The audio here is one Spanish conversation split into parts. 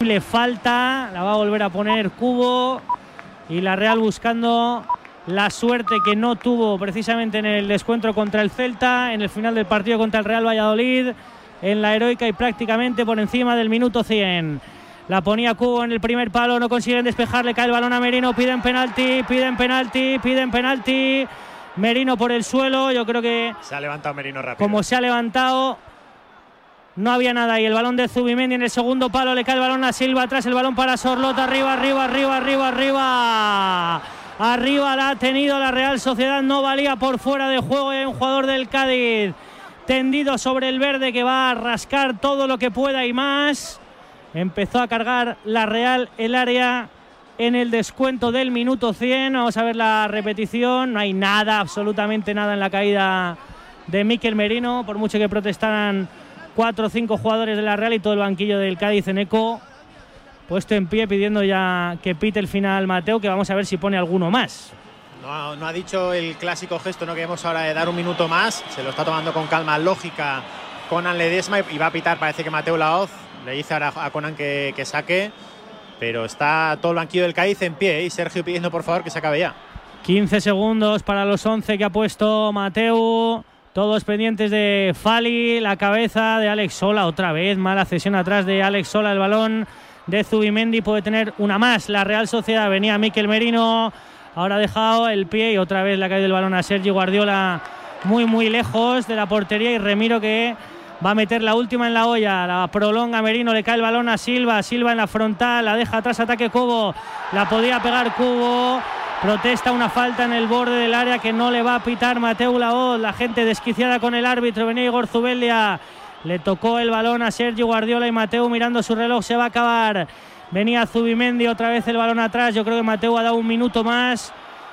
Le falta, la va a volver a poner Cubo y la Real buscando la suerte que no tuvo precisamente en el descuentro contra el Celta, en el final del partido contra el Real Valladolid, en la heroica y prácticamente por encima del minuto 100. La ponía Cubo en el primer palo, no consiguen despejarle, cae el balón a Merino, piden penalti, piden penalti, piden penalti. Merino por el suelo, yo creo que... Se ha levantado Merino rápido. Como se ha levantado, no había nada. Y el balón de Zubimendi en el segundo palo, le cae el balón a Silva, atrás el balón para Sorlota, arriba, arriba, arriba, arriba, arriba. Arriba la ha tenido la Real Sociedad, no valía por fuera de juego. Hay un jugador del Cádiz tendido sobre el verde que va a rascar todo lo que pueda y más. Empezó a cargar la Real el área en el descuento del minuto 100. Vamos a ver la repetición. No hay nada, absolutamente nada en la caída de Miquel Merino, por mucho que protestaran cuatro o cinco jugadores de la Real y todo el banquillo del Cádiz en eco puesto en pie pidiendo ya que pite el final Mateo, que vamos a ver si pone alguno más. No, no ha dicho el clásico gesto, no queremos ahora de dar un minuto más, se lo está tomando con calma, lógica Conan Ledesma y va a pitar, parece que Mateo Laoz le dice ahora a Conan que, que saque, pero está todo el banquillo del Cádiz en pie ¿eh? y Sergio pidiendo por favor que se acabe ya. 15 segundos para los 11 que ha puesto Mateo. Todos pendientes de Fali, la cabeza de Alex Sola otra vez, mala cesión atrás de Alex Sola, el balón de Zubimendi puede tener una más. La Real Sociedad venía Miquel Merino, ahora ha dejado el pie y otra vez la caída del balón a Sergio Guardiola muy muy lejos de la portería y Remiro que va a meter la última en la olla, la prolonga Merino, le cae el balón a Silva, Silva en la frontal, la deja atrás, ataque Cubo, la podía pegar Cubo, protesta una falta en el borde del área que no le va a pitar Mateo Laoz, la gente desquiciada con el árbitro, venía Igor Zubelia le tocó el balón a Sergio Guardiola y Mateo mirando su reloj se va a acabar. Venía Zubimendi otra vez el balón atrás. Yo creo que Mateo ha dado un minuto más.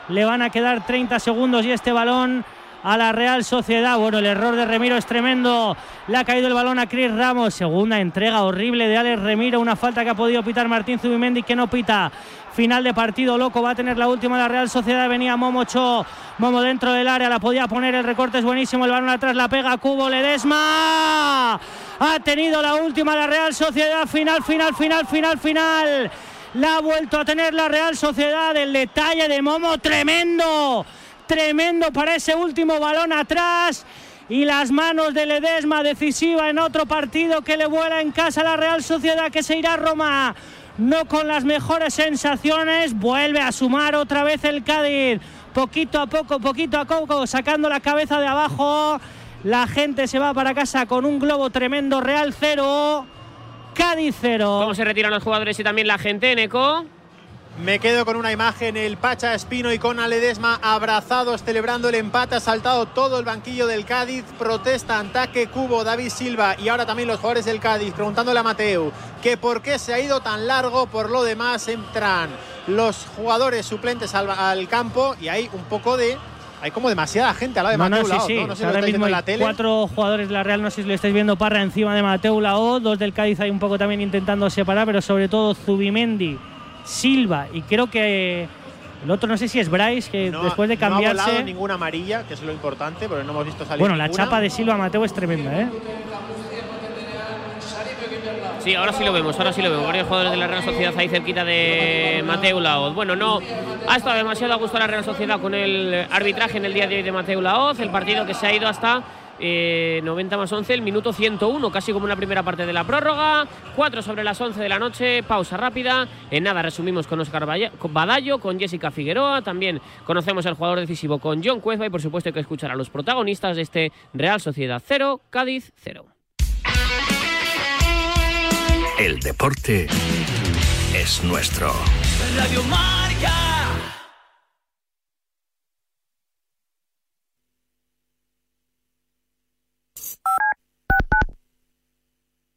Le van a quedar 30 segundos y este balón a la Real Sociedad. Bueno, el error de Remiro es tremendo. Le ha caído el balón a Cris Ramos. Segunda entrega horrible de Alex Remiro. Una falta que ha podido pitar Martín Zubimendi que no pita. Final de partido loco. Va a tener la última la Real Sociedad. Venía Momo Cho. Momo dentro del área. La podía poner. El recorte es buenísimo. El balón atrás la pega Cubo Ledesma. Ha tenido la última la Real Sociedad. Final, final, final, final, final. La ha vuelto a tener la Real Sociedad. El detalle de Momo tremendo tremendo para ese último balón atrás. Y las manos de Ledesma decisiva en otro partido que le vuela en casa a la Real Sociedad que se irá a Roma. No con las mejores sensaciones, vuelve a sumar otra vez el Cádiz. Poquito a poco, poquito a poco, sacando la cabeza de abajo. La gente se va para casa con un globo tremendo, Real cero, Cádiz cero. ¿Cómo se retiran los jugadores y también la gente, Neco? Me quedo con una imagen, el Pacha Espino y con Aledesma abrazados celebrando el empate. Ha saltado todo el banquillo del Cádiz. Protesta, ataque, Cubo, David Silva y ahora también los jugadores del Cádiz preguntándole a Mateo que por qué se ha ido tan largo. Por lo demás entran los jugadores suplentes al, campo y hay un poco de hay como demasiada gente al lado de Mateo no, sí, sí. ¿no? sé mismo hay la tele. cuatro jugadores de la Real, no sé si lo estáis viendo, Parra encima de Mateo Lao, dos del Cádiz hay un poco también intentando separar, pero sobre todo Zubimendi Silva y creo que el otro no sé si es Bryce, que después de cambiarse. No ha ninguna amarilla, que es lo importante, pero no hemos visto salir. Bueno, la chapa de Silva Mateo es tremenda, ¿eh? Sí, ahora sí lo vemos, ahora sí lo vemos. Varios jugadores de la Real Sociedad ahí cerquita de Mateo Laoz. Bueno, no ha estado demasiado a gusto la Real Sociedad con el arbitraje en el día de hoy de Mateo Laoz, el partido que se ha ido hasta 90 eh, más 11, el minuto 101, casi como una primera parte de la prórroga. 4 sobre las 11 de la noche, pausa rápida. En nada resumimos con Oscar Badallo, con Jessica Figueroa. También conocemos al jugador decisivo con John Cuezba y por supuesto hay que escuchar a los protagonistas de este Real Sociedad 0, Cádiz 0. El deporte es nuestro. Radio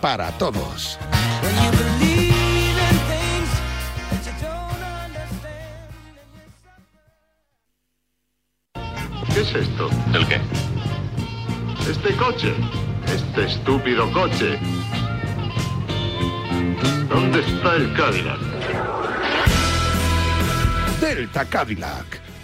para todos. ¿Qué es esto? ¿El qué? Este coche. Este estúpido coche. ¿Dónde está el Cadillac? Delta Cadillac.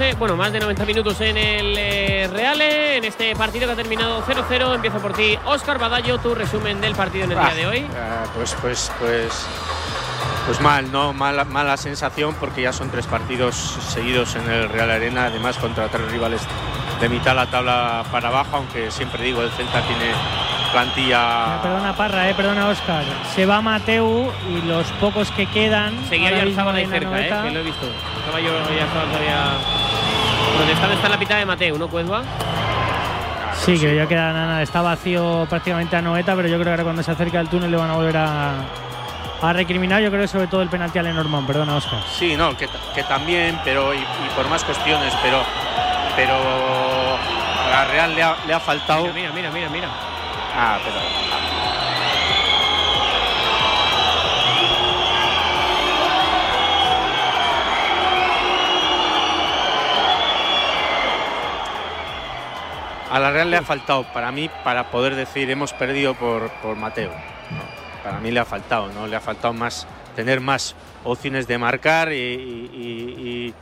Eh, bueno, más de 90 minutos en el eh, Reale, en este partido que ha terminado 0-0. Empiezo por ti, Óscar Badallo, tu resumen del partido en el día de hoy. Ah, pues, pues, pues, pues mal, ¿no? Mala, mala sensación porque ya son tres partidos seguidos en el Real Arena, además contra tres rivales de mitad de la tabla para abajo, aunque siempre digo, el Celta tiene plantilla... Perdona Parra, eh, perdona Óscar. Se va Mateu y los pocos que quedan. Seguía ya sábado ahí cerca, eh, que lo he visto. Estaba yo ya estaba todavía protestando. Está en la mitad de Mateo, ¿no, Cuezba? Sí, que ya queda nada. Está vacío prácticamente a Noeta, pero yo creo que ahora cuando se acerca el túnel le van a volver a, a recriminar. Yo creo que sobre todo el penalti a Lenormand. Perdona, Óscar. Sí, no, que, que también, pero y, y por más cuestiones, pero, pero a la Real le ha, le ha faltado... Mira, mira, mira, mira. Ah, pero... A la Real le ha faltado, para mí, para poder decir hemos perdido por, por Mateo. Para mí le ha faltado, ¿no? Le ha faltado más, tener más opciones de marcar y, y- y-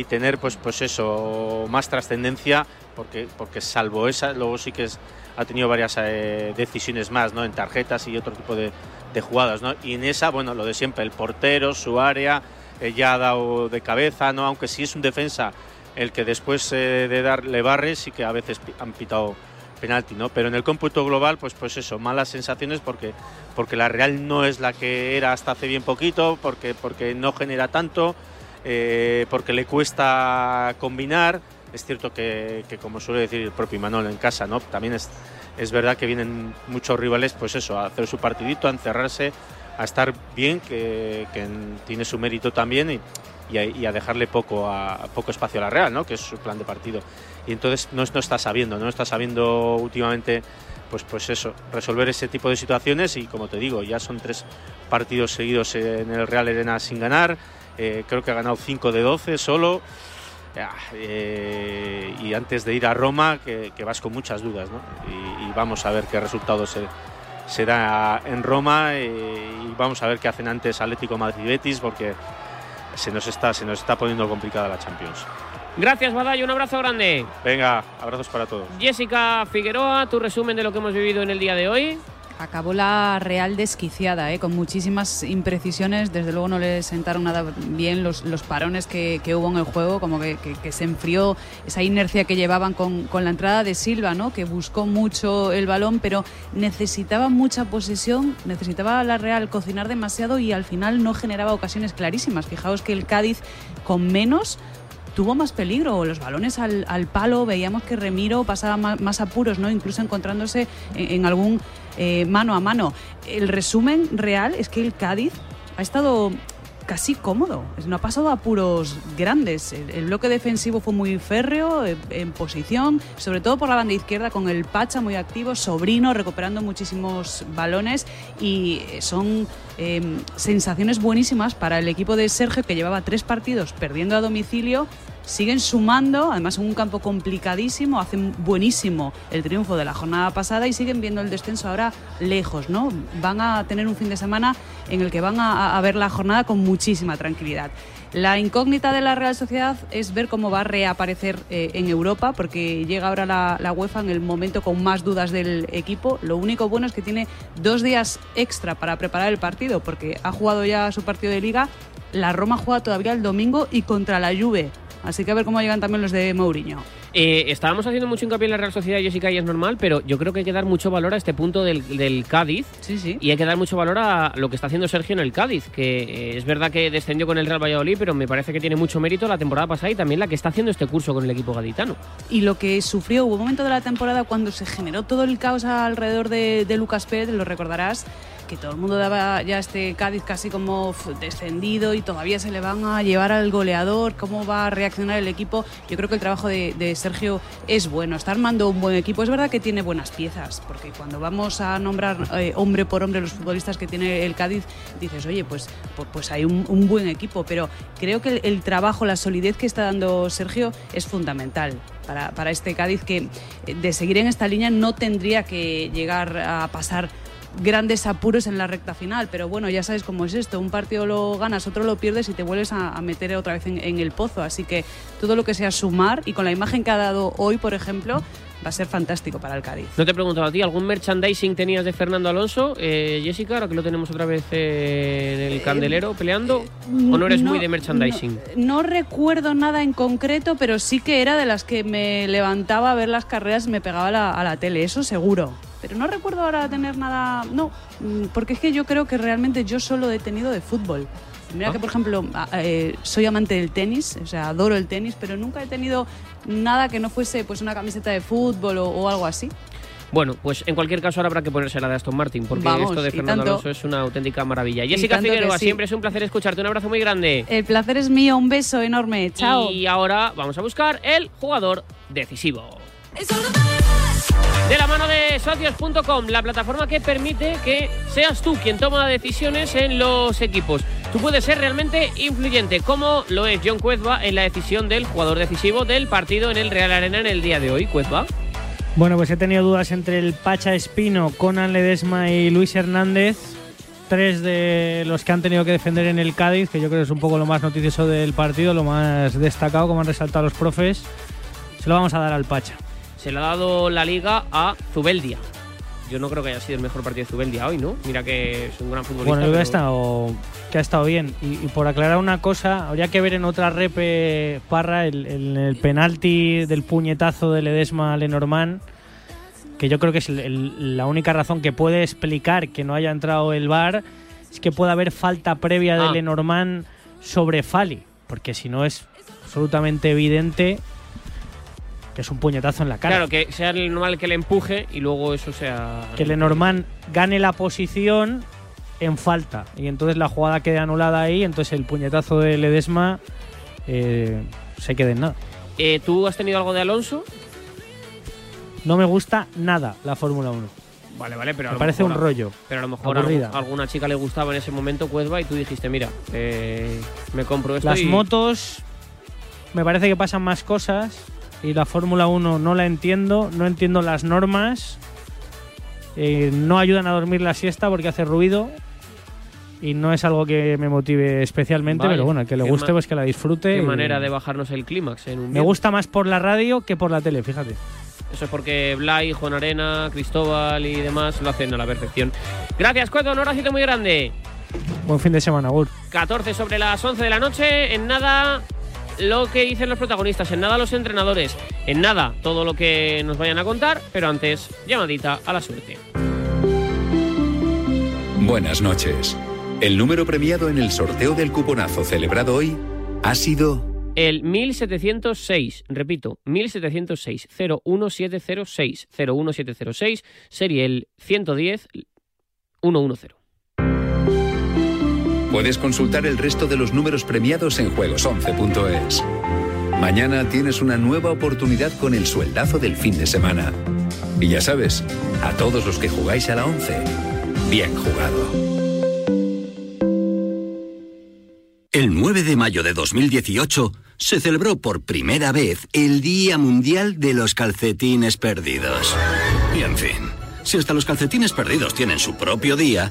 y tener, pues, pues eso, más trascendencia, porque, porque salvo esa, luego sí que es- ha tenido varias eh, decisiones más, ¿no? En tarjetas y otro tipo de, de jugadas, ¿no? Y en esa, bueno, lo de siempre, el portero, su área, eh, ya ha dado de cabeza, ¿no? Aunque sí es un defensa el que después eh, de darle barres sí que a veces han pitado penalti, ¿no? Pero en el cómputo global, pues, pues eso, malas sensaciones porque, porque la Real no es la que era hasta hace bien poquito, porque, porque no genera tanto, eh, porque le cuesta combinar. Es cierto que, que, como suele decir el propio Imanol en casa, ¿no? También es, es verdad que vienen muchos rivales, pues eso, a hacer su partidito, a encerrarse, a estar bien, que, que en- tiene su mérito también y, y a, y a dejarle poco, a, poco espacio a la Real, ¿no? que es su plan de partido. Y entonces no, no está sabiendo, no está sabiendo últimamente, pues, pues eso, resolver ese tipo de situaciones y como te digo, ya son tres partidos seguidos en el Real Arena sin ganar, eh, creo que ha ganado 5 de 12 solo. Ah, eh, y antes de ir a Roma, que, que vas con muchas dudas, ¿no? Y, y vamos a ver qué resultado se, se da en Roma eh, y vamos a ver qué hacen antes Atlético Madrid y Betis, porque se nos está, se nos está poniendo complicada la Champions. Gracias, Badallo. Un abrazo grande. Venga, abrazos para todos. Jessica Figueroa, tu resumen de lo que hemos vivido en el día de hoy. Acabó la Real desquiciada, ¿eh? con muchísimas imprecisiones. Desde luego no le sentaron nada bien los, parones que, hubo en el juego, como que se enfrió esa inercia que llevaban con, con la entrada de Silva, ¿no? que buscó mucho el balón, pero necesitaba mucha posesión, necesitaba la Real cocinar demasiado y al final no generaba ocasiones clarísimas. Fijaos que el Cádiz con menos tuvo más peligro, los balones al, al palo, veíamos que Remiro pasaba más, apuros, ¿no? incluso encontrándose en, en algún eh, mano a mano. El resumen real es que el Cádiz ha estado casi cómodo, no ha pasado apuros grandes. El, bloque defensivo fue muy férreo, eh, en posición, sobre todo por la banda izquierda con el Pacha muy activo, Sobrino recuperando muchísimos balones y eh, son eh, sensaciones buenísimas para el equipo de Sergio que llevaba tres partidos perdiendo a domicilio siguen sumando, además en un campo complicadísimo, hacen buenísimo el triunfo de la jornada pasada y siguen viendo el descenso ahora lejos, ¿no? Van a tener un fin de semana en el que van a, ver la jornada con muchísima tranquilidad. La incógnita de la Real Sociedad es ver cómo va a reaparecer eh, en Europa, porque llega ahora la, la, UEFA en el momento con más dudas del equipo. Lo único bueno es que tiene dos días extra para preparar el partido, porque ha jugado ya su partido de liga. La Roma juega todavía el domingo y contra la Juve. Así que a ver cómo llegan también los de Mourinho. Eh, estábamos haciendo mucho hincapié en la Real Sociedad, Jessica, y es normal, pero yo creo que hay que dar mucho valor a este punto del, del Cádiz. Sí, sí. Y hay que dar mucho valor a lo que está haciendo Sergio en el Cádiz, que eh, es verdad que descendió con el Real Valladolid, pero me parece que tiene mucho mérito la temporada pasada y también la que está haciendo este curso con el equipo gaditano. Y lo que sufrió, hubo un momento de la temporada cuando se generó todo el caos alrededor de, de Lucas Pérez, lo recordarás, que todo el mundo daba ya este Cádiz casi como descendido y todavía se le van a llevar al goleador, cómo va a reaccionar el equipo. Yo creo que el trabajo de, Sergio es bueno, está armando un buen equipo. Es verdad que tiene buenas piezas, porque cuando vamos a nombrar eh, hombre por hombre los futbolistas que tiene el Cádiz, dices, oye, pues, pues, hay un, un, buen equipo, pero creo que el, el, trabajo, la solidez que está dando Sergio es fundamental. Para, para este Cádiz que eh, de seguir en esta línea no tendría que llegar a pasar grandes apuros en la recta final. Pero bueno, ya sabes cómo es esto. Un partido lo ganas, otro lo pierdes y te vuelves a, a meter otra vez en, en, el pozo. Así que todo lo que sea sumar y con la imagen que ha dado hoy, por ejemplo, va a ser fantástico para el Cádiz. No te he preguntado a ti, ¿algún merchandising tenías de Fernando Alonso, eh, Jessica, ahora que lo tenemos otra vez eh, en el candelero peleando? ¿O no eres no, muy de merchandising? No, no, recuerdo nada en concreto, pero sí que era de las que me levantaba a ver las carreras y me pegaba la, a la tele, eso seguro. Pero no recuerdo ahora tener nada. No, porque es que yo creo que realmente yo solo he tenido de fútbol. Mira Ah. que, por ejemplo, eh, soy amante del tenis, o sea, adoro el tenis, pero nunca he tenido nada que no fuese pues una camiseta de fútbol o, o algo así. Bueno, pues en cualquier caso ahora habrá que ponerse la de Aston Martin, porque Vamos, esto de Fernando tanto. Alonso es una auténtica maravilla. Y Jessica Figueroa, sí. siempre es un placer escucharte. Un abrazo muy grande. El placer es mío, un beso enorme, chao. Y ahora vamos a buscar el jugador decisivo. De la mano de socios.com, la plataforma que permite que seas tú quien toma decisiones en los equipos. Tú puedes ser realmente influyente, como lo es John Cuezba en la decisión del jugador decisivo del partido en el Real Arena en el día de hoy. Cuezba. Bueno, pues he tenido dudas entre el Pacha Espino, Conan Ledesma y Luis Hernández. Tres de los que han tenido que defender en el Cádiz, que yo creo que es un poco lo más noticioso del partido, lo más destacado, como han resaltado los profes. Se lo vamos a dar al Pacha. Se le ha dado la liga a Zubeldia. Yo no creo que haya sido el mejor partido de Zubeldia hoy, ¿no? Mira que es un gran futbolista. Bueno, yo que ha pero- estado, que ha estado bien. Y, y por aclarar una cosa, habría que ver en otra repe Parra el, el, el penalti del puñetazo de Ledesma a Lenormand, que yo creo que es el- la única razón que puede explicar que no haya entrado el VAR, es que puede haber falta previa de Ah. Lenormand sobre Fali, porque si no es absolutamente evidente que es un puñetazo en la cara. Claro, que sea el normal que le empuje y luego eso sea. que Lenormand gane la posición en falta y entonces la jugada quede anulada ahí, entonces el puñetazo de Ledesma eh, se quede en nada. Eh, ¿Tú has tenido algo de Alonso? No me gusta nada la Fórmula 1. Vale, vale, pero a Me parece mejor- un rollo. Pero a lo mejor a alguna chica le gustaba en ese momento Cuezba y tú dijiste, mira, eh, me compro esto Las y- motos me parece que pasan más cosas y la Fórmula 1 no la entiendo, no entiendo las normas, eh, no ayudan a dormir la siesta porque hace ruido y no es algo que me motive especialmente, Vaya, pero bueno, que le guste pues que la disfrute. Qué y- manera de bajarnos el clímax en un Me gusta más por la radio que por la tele, fíjate. Eso es porque Blay, Juan Arena, Cristóbal y demás lo hacen a la perfección. Gracias, Cueto, un abracito muy grande. Buen fin de semana, Gur. 14 sobre las 11 de la noche. En nada lo que dicen los protagonistas, en nada los entrenadores, en nada todo lo que nos vayan a contar, pero antes, llamadita a la suerte. Buenas noches. El número premiado en el sorteo del cuponazo celebrado hoy ha sido El 1706, repito, 1706, 01706, 01706, serie el 110 110. Puedes consultar el resto de los números premiados en juegos11.es. Mañana tienes una nueva oportunidad con el sueldazo del fin de semana. Y ya sabes, a todos los que jugáis a la 11, bien jugado. El 9 de mayo de 2018, se celebró por primera vez el Día Mundial de los Calcetines Perdidos. Y en fin, si hasta los calcetines perdidos tienen su propio día,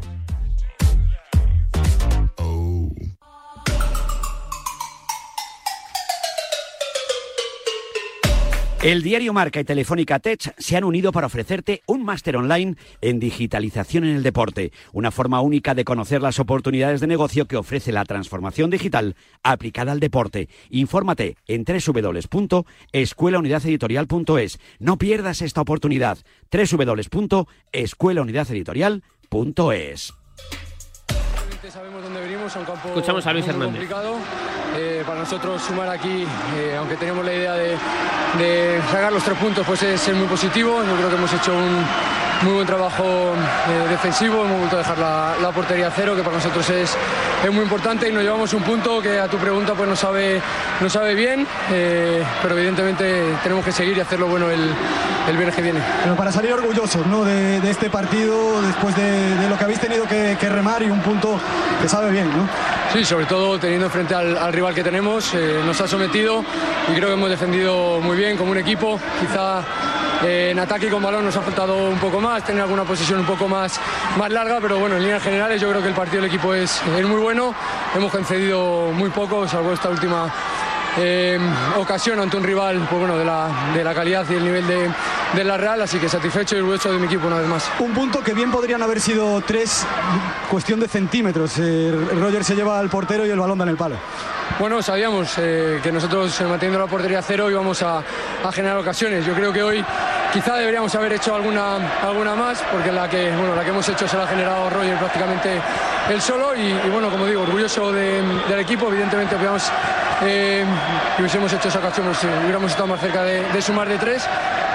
El diario Marca y Telefónica Tech se han unido para ofrecerte un máster online en digitalización en el deporte, una forma única de conocer las oportunidades de negocio que ofrece la transformación digital aplicada al deporte. Infórmate en www.escuelaunidadeditorial.es. No pierdas esta oportunidad. www.escuelaunidadeditorial.es. Sabemos dónde venimos, a un campo Escuchamos a Luis muy Hernández. complicado. Eh, para nosotros sumar aquí, eh, aunque teníamos la idea de, de sacar los tres puntos, pues es, es muy positivo. Yo creo que hemos hecho un muy buen trabajo eh, defensivo, hemos vuelto a dejar la, la portería a cero, que para nosotros es, es muy importante y nos llevamos un punto que a tu pregunta pues no sabe, no sabe bien, eh, pero evidentemente tenemos que seguir y hacerlo bueno el, el viernes que viene. Pero para salir orgullosos ¿no? de, de este partido, después de, de lo que habéis tenido que, que remar y un punto que sabe bien, ¿no? Sí, sobre todo teniendo enfrente al, al rival que tenemos, eh, nos ha sometido y creo que hemos defendido muy bien como un equipo. Quizá en ataque y con balón nos ha faltado un poco más, tener alguna posición un poco más, más larga, pero bueno, en líneas generales yo creo que el partido del equipo es, es muy bueno. Hemos concedido muy poco, salvo esta última eh, ocasión ante un rival pues bueno, de, la, de la calidad y el nivel de, de la Real, así que satisfecho y orgulloso de mi equipo una vez más. Un punto que bien podrían haber sido tres, cuestión de centímetros. Eh, Roger se lleva al portero y el balón da en el palo. Bueno, sabíamos eh, que nosotros eh, manteniendo la portería a cero íbamos a, a generar ocasiones. Yo creo que hoy quizá deberíamos haber hecho alguna, alguna más, porque la que, bueno, la que hemos hecho se la ha generado Roger prácticamente él solo. Y, y bueno, como digo, orgulloso de- del equipo. Evidentemente, hubiéramos, eh, si hubiésemos hecho esa ocasión, pues, eh, hubiéramos estado más cerca de, de sumar de tres,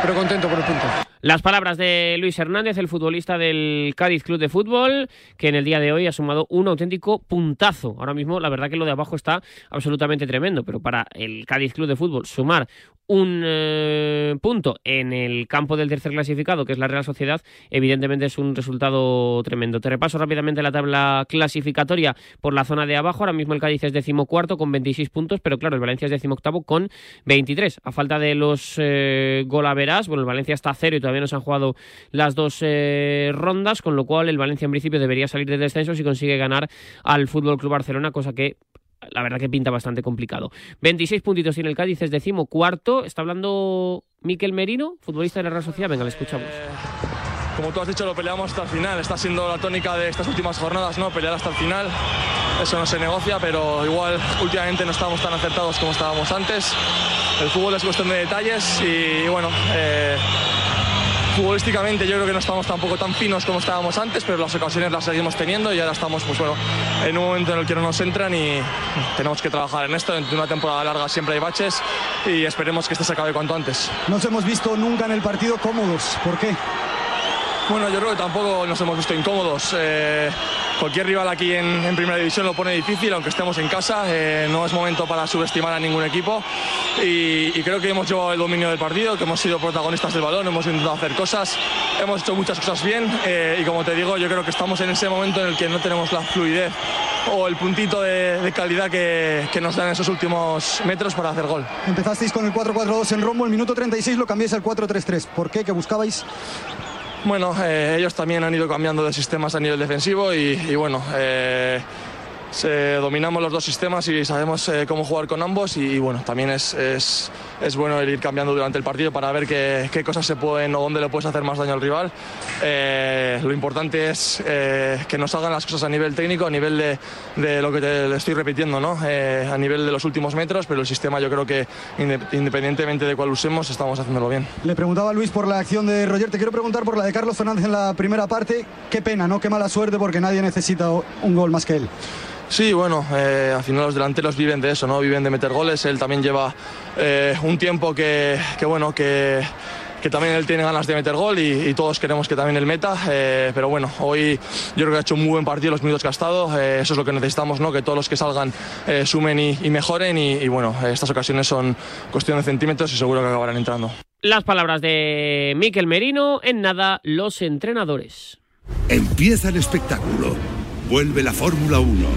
pero contento por el punto. Las palabras de Luis Hernández, el futbolista del Cádiz Club de Fútbol, que en el día de hoy ha sumado un auténtico puntazo. Ahora mismo, la verdad que lo de abajo está absolutamente tremendo, pero para el Cádiz Club de Fútbol sumar un eh, punto en el campo del tercer clasificado, que es la Real Sociedad, evidentemente es un resultado tremendo. Te repaso rápidamente la tabla clasificatoria por la zona de abajo. Ahora mismo el Cádiz es decimocuarto con 26 puntos, pero claro, el Valencia es decimoctavo con 23. A falta de los eh, golaveras, bueno, el Valencia está a cero y todavía no se han jugado las dos eh, rondas, con lo cual el Valencia en principio debería salir de descenso si consigue ganar al Fútbol Club Barcelona, cosa que la verdad que pinta bastante complicado. 26 puntitos tiene el Cádiz, es decimocuarto. Está hablando Miquel Merino, futbolista de la Real Sociedad. Venga, le escuchamos. Como tú has dicho, lo peleamos hasta el final. Está siendo la tónica de estas últimas jornadas, ¿no? Pelear hasta el final. Eso no se negocia, pero igual últimamente no estamos tan acertados como estábamos antes. El fútbol es cuestión de detalles y, bueno, eh, futbolísticamente yo creo que no estamos tampoco tan finos como estábamos antes, pero las ocasiones las seguimos teniendo y ahora estamos, pues bueno, en un momento en el que no nos entran y tenemos que trabajar en esto. En una temporada larga siempre hay baches y esperemos que este se acabe cuanto antes. No os hemos visto nunca en el partido cómodos. ¿Por qué? Bueno, yo creo que tampoco nos hemos visto incómodos. Eh, cualquier rival aquí en, Primera División lo pone difícil, aunque estemos en casa. Eh, no es momento para subestimar a ningún equipo. Y, creo que hemos llevado el dominio del partido, que hemos sido protagonistas del balón, hemos intentado hacer cosas, hemos hecho muchas cosas bien. eh, y como te digo, yo creo que estamos en ese momento en el que no tenemos la fluidez o el puntito de, calidad que, que nos dan esos últimos metros para hacer gol. Empezasteis con el 4-4-2 en Rombo, el minuto 36 lo cambiáis al 4-3-3. ¿Por qué? ¿Que buscabais? Bueno, eh, ellos también han ido cambiando de sistemas a nivel defensivo y, bueno, eh, se- dominamos los dos sistemas y sabemos eh, cómo jugar con ambos y, bueno, también es, es, es bueno ir cambiando durante el partido para ver qué, qué cosas se pueden o dónde le puedes hacer más daño al rival. Eh, lo importante es eh, que nos salgan las cosas a nivel técnico, a nivel de, de lo que te estoy repitiendo, ¿no? Eh, a nivel de los últimos metros, pero el sistema yo creo que inde- independientemente de cuál usemos, estamos haciéndolo bien. Le preguntaba a Luis por la acción de Roger, te quiero preguntar por la de Carlos Fernández en la primera parte. Qué pena, ¿no? Qué mala suerte porque nadie necesita un gol más que él. Sí, bueno, eh, al final los delanteros viven de eso, ¿no? Viven de meter goles. Él también lleva eh, un tiempo que, que, bueno, que, que también él tiene ganas de meter gol y, y todos queremos que también él meta. eh, pero bueno, hoy yo creo que ha hecho un muy buen partido los minutos que ha estado. eh, eso es lo que necesitamos, ¿no? Que todos los que salgan eh, sumen y, y mejoren. Y, y bueno, estas ocasiones son cuestión de centímetros y seguro que acabarán entrando. Las palabras de Miquel Merino, en nada, los entrenadores. Empieza el espectáculo. Vuelve la Fórmula 1.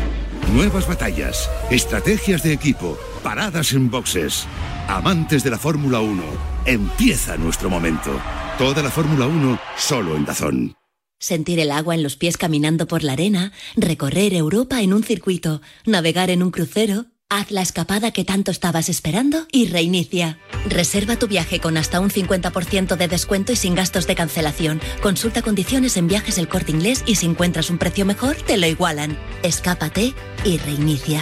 Nuevas batallas, estrategias de equipo, paradas en boxes. Amantes de la Fórmula 1, empieza nuestro momento. Toda la Fórmula 1 solo en Dazón. Sentir el agua en los pies caminando por la arena, recorrer Europa en un circuito, navegar en un crucero. Haz la escapada que tanto estabas esperando y reinicia. Reserva tu viaje con hasta un 50% de descuento y sin gastos de cancelación. Consulta condiciones en viajes el corte inglés y si encuentras un precio mejor, te lo igualan. Escápate y reinicia.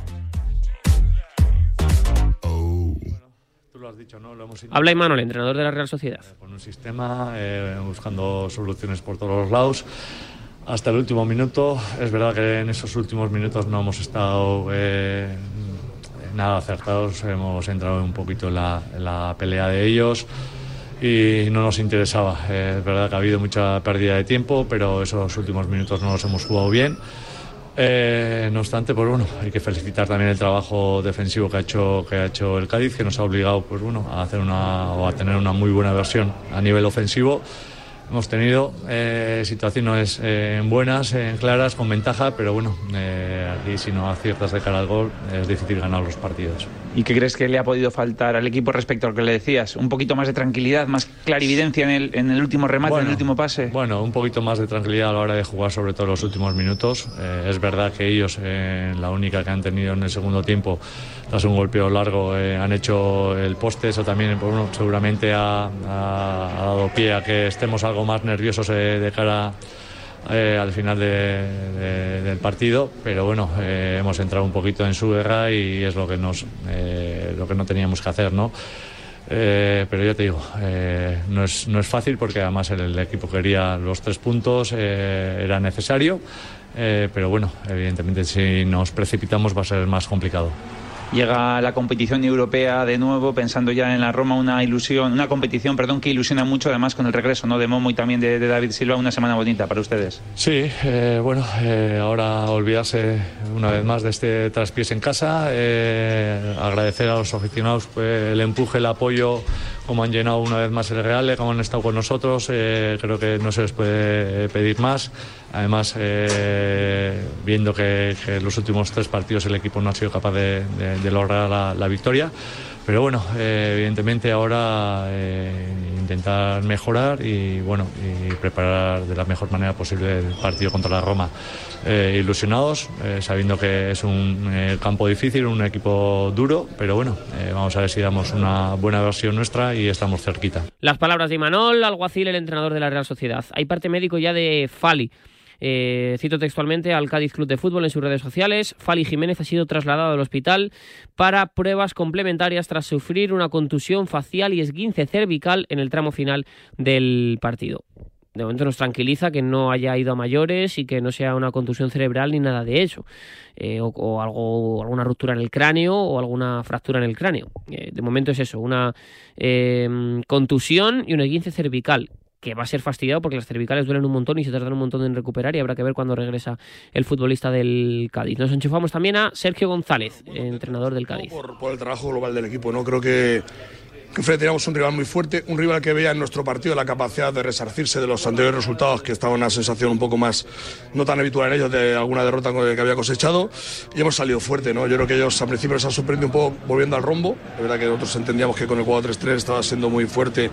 Lo has dicho, ¿no? Lo hemos Habla Imanol, entrenador de la Real Sociedad. con un sistema, eh, buscando soluciones por todos los lados. Hasta el último minuto, es verdad que en esos últimos minutos no hemos estado eh, nada acertados, hemos entrado un poquito en la, en la pelea de ellos y no nos interesaba. Eh, es verdad que ha habido mucha pérdida de tiempo, pero esos últimos minutos no los hemos jugado bien. Eh, no obstante, pues bueno, hay que felicitar también el trabajo defensivo que ha hecho que ha hecho el Cádiz, que nos ha obligado, pues bueno, a hacer una o a tener una muy buena versión a nivel ofensivo. Hemos tenido eh, situaciones eh, buenas, eh, claras, con ventaja, pero bueno, eh, aquí si no aciertas de cara al gol es difícil ganar los partidos. ¿Y qué crees que le ha podido faltar al equipo respecto a lo que le decías? ¿Un poquito más de tranquilidad, más clarividencia en el, en el último remate, en Bueno, el último pase? Bueno, un poquito más de tranquilidad a la hora de jugar, sobre todo los últimos minutos. Eh, es verdad que ellos, eh, la única que han tenido en el segundo tiempo, tras un golpeo largo, eh, han hecho el poste. Eso también, pues, seguramente ha, dado pie a que estemos algo más nerviosos eh, de cara eh, al final de- de- del partido, pero bueno, hemos entrado un poquito en su guerra y es lo que nos, lo que no teníamos que hacer, ¿no? Pero yo te digo, no, es, no es fácil porque además el, equipo quería los tres puntos, era necesario, pero bueno, evidentemente si nos precipitamos va a ser más complicado. Llega la competición europea de nuevo, pensando ya en la Roma, una ilusión, una competición, perdón, que ilusiona mucho, además con el regreso ¿no? de Momo y también de, de David Silva, una semana bonita para ustedes. Sí, eh, bueno, eh, ahora olvidarse una vez más de este traspiés en casa, eh, agradecer a los aficionados pues, el empuje, el apoyo, como han llenado una vez más el Real, como han estado con nosotros, eh, creo que no se les puede pedir más. Además, eh, viendo que, en los últimos tres partidos el equipo no ha sido capaz de, lograr la victoria. Pero bueno, eh, evidentemente ahora eh, intentar mejorar y bueno y preparar de la mejor manera posible el partido contra la Roma. Eh, ilusionados, eh, sabiendo que es un eh, campo difícil, un equipo duro, pero bueno, eh, vamos a ver si damos una buena versión nuestra y estamos cerquita. Las palabras de Imanol Alguacil, el entrenador de la Real Sociedad. Hay parte médico ya de Fali. Eh, cito textualmente al Cádiz Club de Fútbol en sus redes sociales. Fali Jiménez ha sido trasladado al hospital para pruebas complementarias tras sufrir una contusión facial y esguince cervical en el tramo final del partido. de momento nos tranquiliza que no haya ido a mayores y que no sea una contusión cerebral ni nada de eso. Eh, o, algo, alguna ruptura en el cráneo o alguna fractura en el cráneo. Eh, de momento es eso, una em, contusión y un esguince cervical que va a ser fastidiado porque las cervicales duelen un montón y se tardan un montón en recuperar y habrá que ver cuándo regresa el futbolista del Cádiz. Nos enchufamos también a Sergio González, entrenador del Cádiz. Por, el trabajo global del equipo, ¿no? Creo que que enfrentaríamos un rival muy fuerte, un rival que veía en nuestro partido la capacidad de resarcirse de los anteriores resultados, que estaba una sensación un poco más no tan habitual en ellos de alguna derrota que había cosechado, y hemos salido fuerte, ¿no? Yo creo que ellos al principio se han sorprendido un poco volviendo al rombo, de verdad que nosotros entendíamos que con el 4-3-3 estaba siendo muy fuerte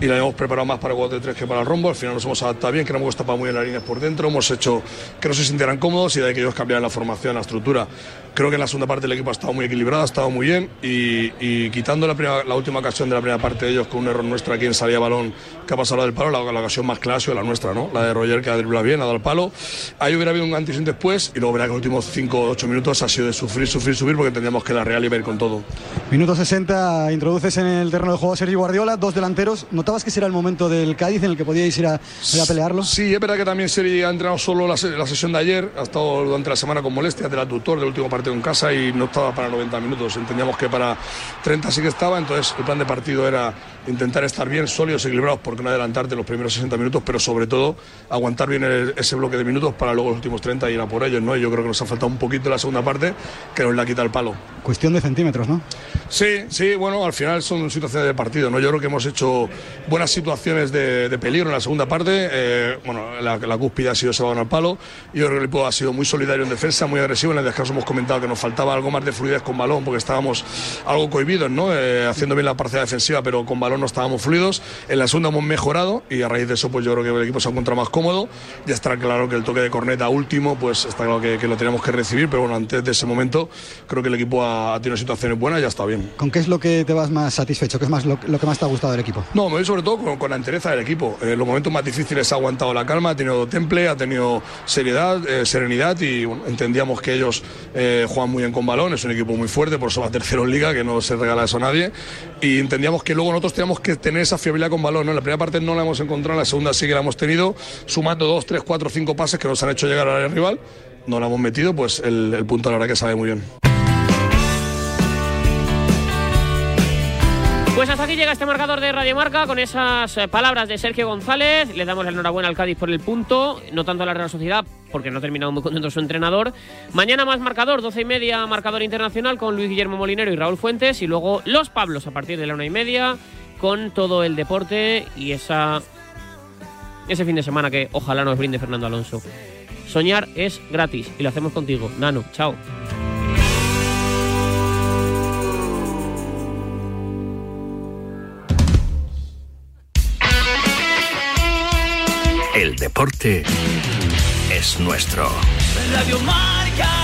y la hemos preparado más para el 4-3 que para el rombo. Al final nos hemos adaptado bien, que no hemos tapado muy bien las líneas por dentro, hemos hecho que no se sintieran cómodos y de ahí que ellos cambiaran la formación, la estructura. Creo que en la segunda parte el equipo ha estado muy equilibrado, ha estado muy bien y, quitando la, la, última ocasión de la primera parte de ellos con un error nuestro aquí en salida balón que ha pasado del palo, la, ocasión más clásica la nuestra, ¿no? La de Roger que ha driblado bien, ha dado el palo. Ahí hubiera habido un antes y un después y luego verá que los últimos 5 o 8 minutos ha sido de sufrir, sufrir, subir porque entendíamos que la Real iba a ir con todo. Minuto 60, introduces en el terreno de juego a Sergio Guardiola, dos delanteros. ¿Notabas que será el momento del Cádiz en el que podíais ir a, a pelearlo? Sí, es verdad que también Sergio ha entrenado solo la, la, sesión de ayer, ha estado durante la semana con molestias del aductor del último partido en casa y no estaba para 90 minutos. Entendíamos que para 30 sí que estaba, entonces el plan de partido era intentar estar bien sólidos, equilibrados, porque no adelantarte los primeros 60 minutos, pero sobre todo aguantar bien ese bloque de minutos para luego los últimos 30 ir a por ellos, ¿no? yo creo que nos ha faltado un poquito la segunda parte, que nos la quita el palo. Cuestión de centímetros, ¿no? Sí, sí, bueno, al final son situaciones de partido, ¿no? Yo creo que hemos hecho buenas situaciones de, peligro en la segunda parte, eh, bueno, la, la, cúspide ha sido salvado al palo, yo creo que el equipo ha sido muy solidario en defensa, muy agresivo, en el descanso hemos comentado que nos faltaba algo más de fluidez con balón, porque estábamos algo cohibidos, ¿no? Eh, haciendo bien la parcela defensiva, pero con balón no estábamos fluidos. En la segunda hemos mejorado y a raíz de eso, pues yo creo que el equipo se ha encontrado más cómodo. Ya está claro que el toque de corneta último, pues está claro que, lo tenemos que recibir, pero bueno, antes de ese momento, creo que el equipo ha, tenido situaciones buenas y ya está bien. ¿Con qué es lo que te vas más satisfecho? ¿Qué es más lo, que más te ha gustado del equipo? No, me voy sobre todo con, la entereza del equipo. En los momentos más difíciles ha aguantado la calma, ha tenido temple, ha tenido seriedad, eh, serenidad y entendíamos que ellos eh, juegan muy bien con balón, es un equipo muy fuerte, por eso va tercero en liga, que no se regala eso a nadie. Y entendíamos que luego nosotros teníamos que tener esa fiabilidad con balón. la primera parte no la hemos encontrado, en la segunda sí que la hemos tenido, sumando dos, tres, cuatro, cinco pases que nos han hecho llegar al rival. No la hemos metido, pues el, el punto la verdad que sabe muy bien. Pues hasta aquí llega este marcador de Radio Marca con esas eh, palabras de Sergio González. Le damos la enhorabuena al Cádiz por el punto, no tanto a la Real Sociedad, porque no ha terminado muy contento su entrenador. Mañana más marcador, 12 y media, marcador internacional con Luis Guillermo Molinero y Raúl Fuentes. Y luego los Pablos a partir de la una y media con todo el deporte y ese fin de semana que ojalá nos brinde Fernando Alonso. Soñar es gratis y lo hacemos contigo. Nano, chao. Deporte es nuestro. Radio Marca.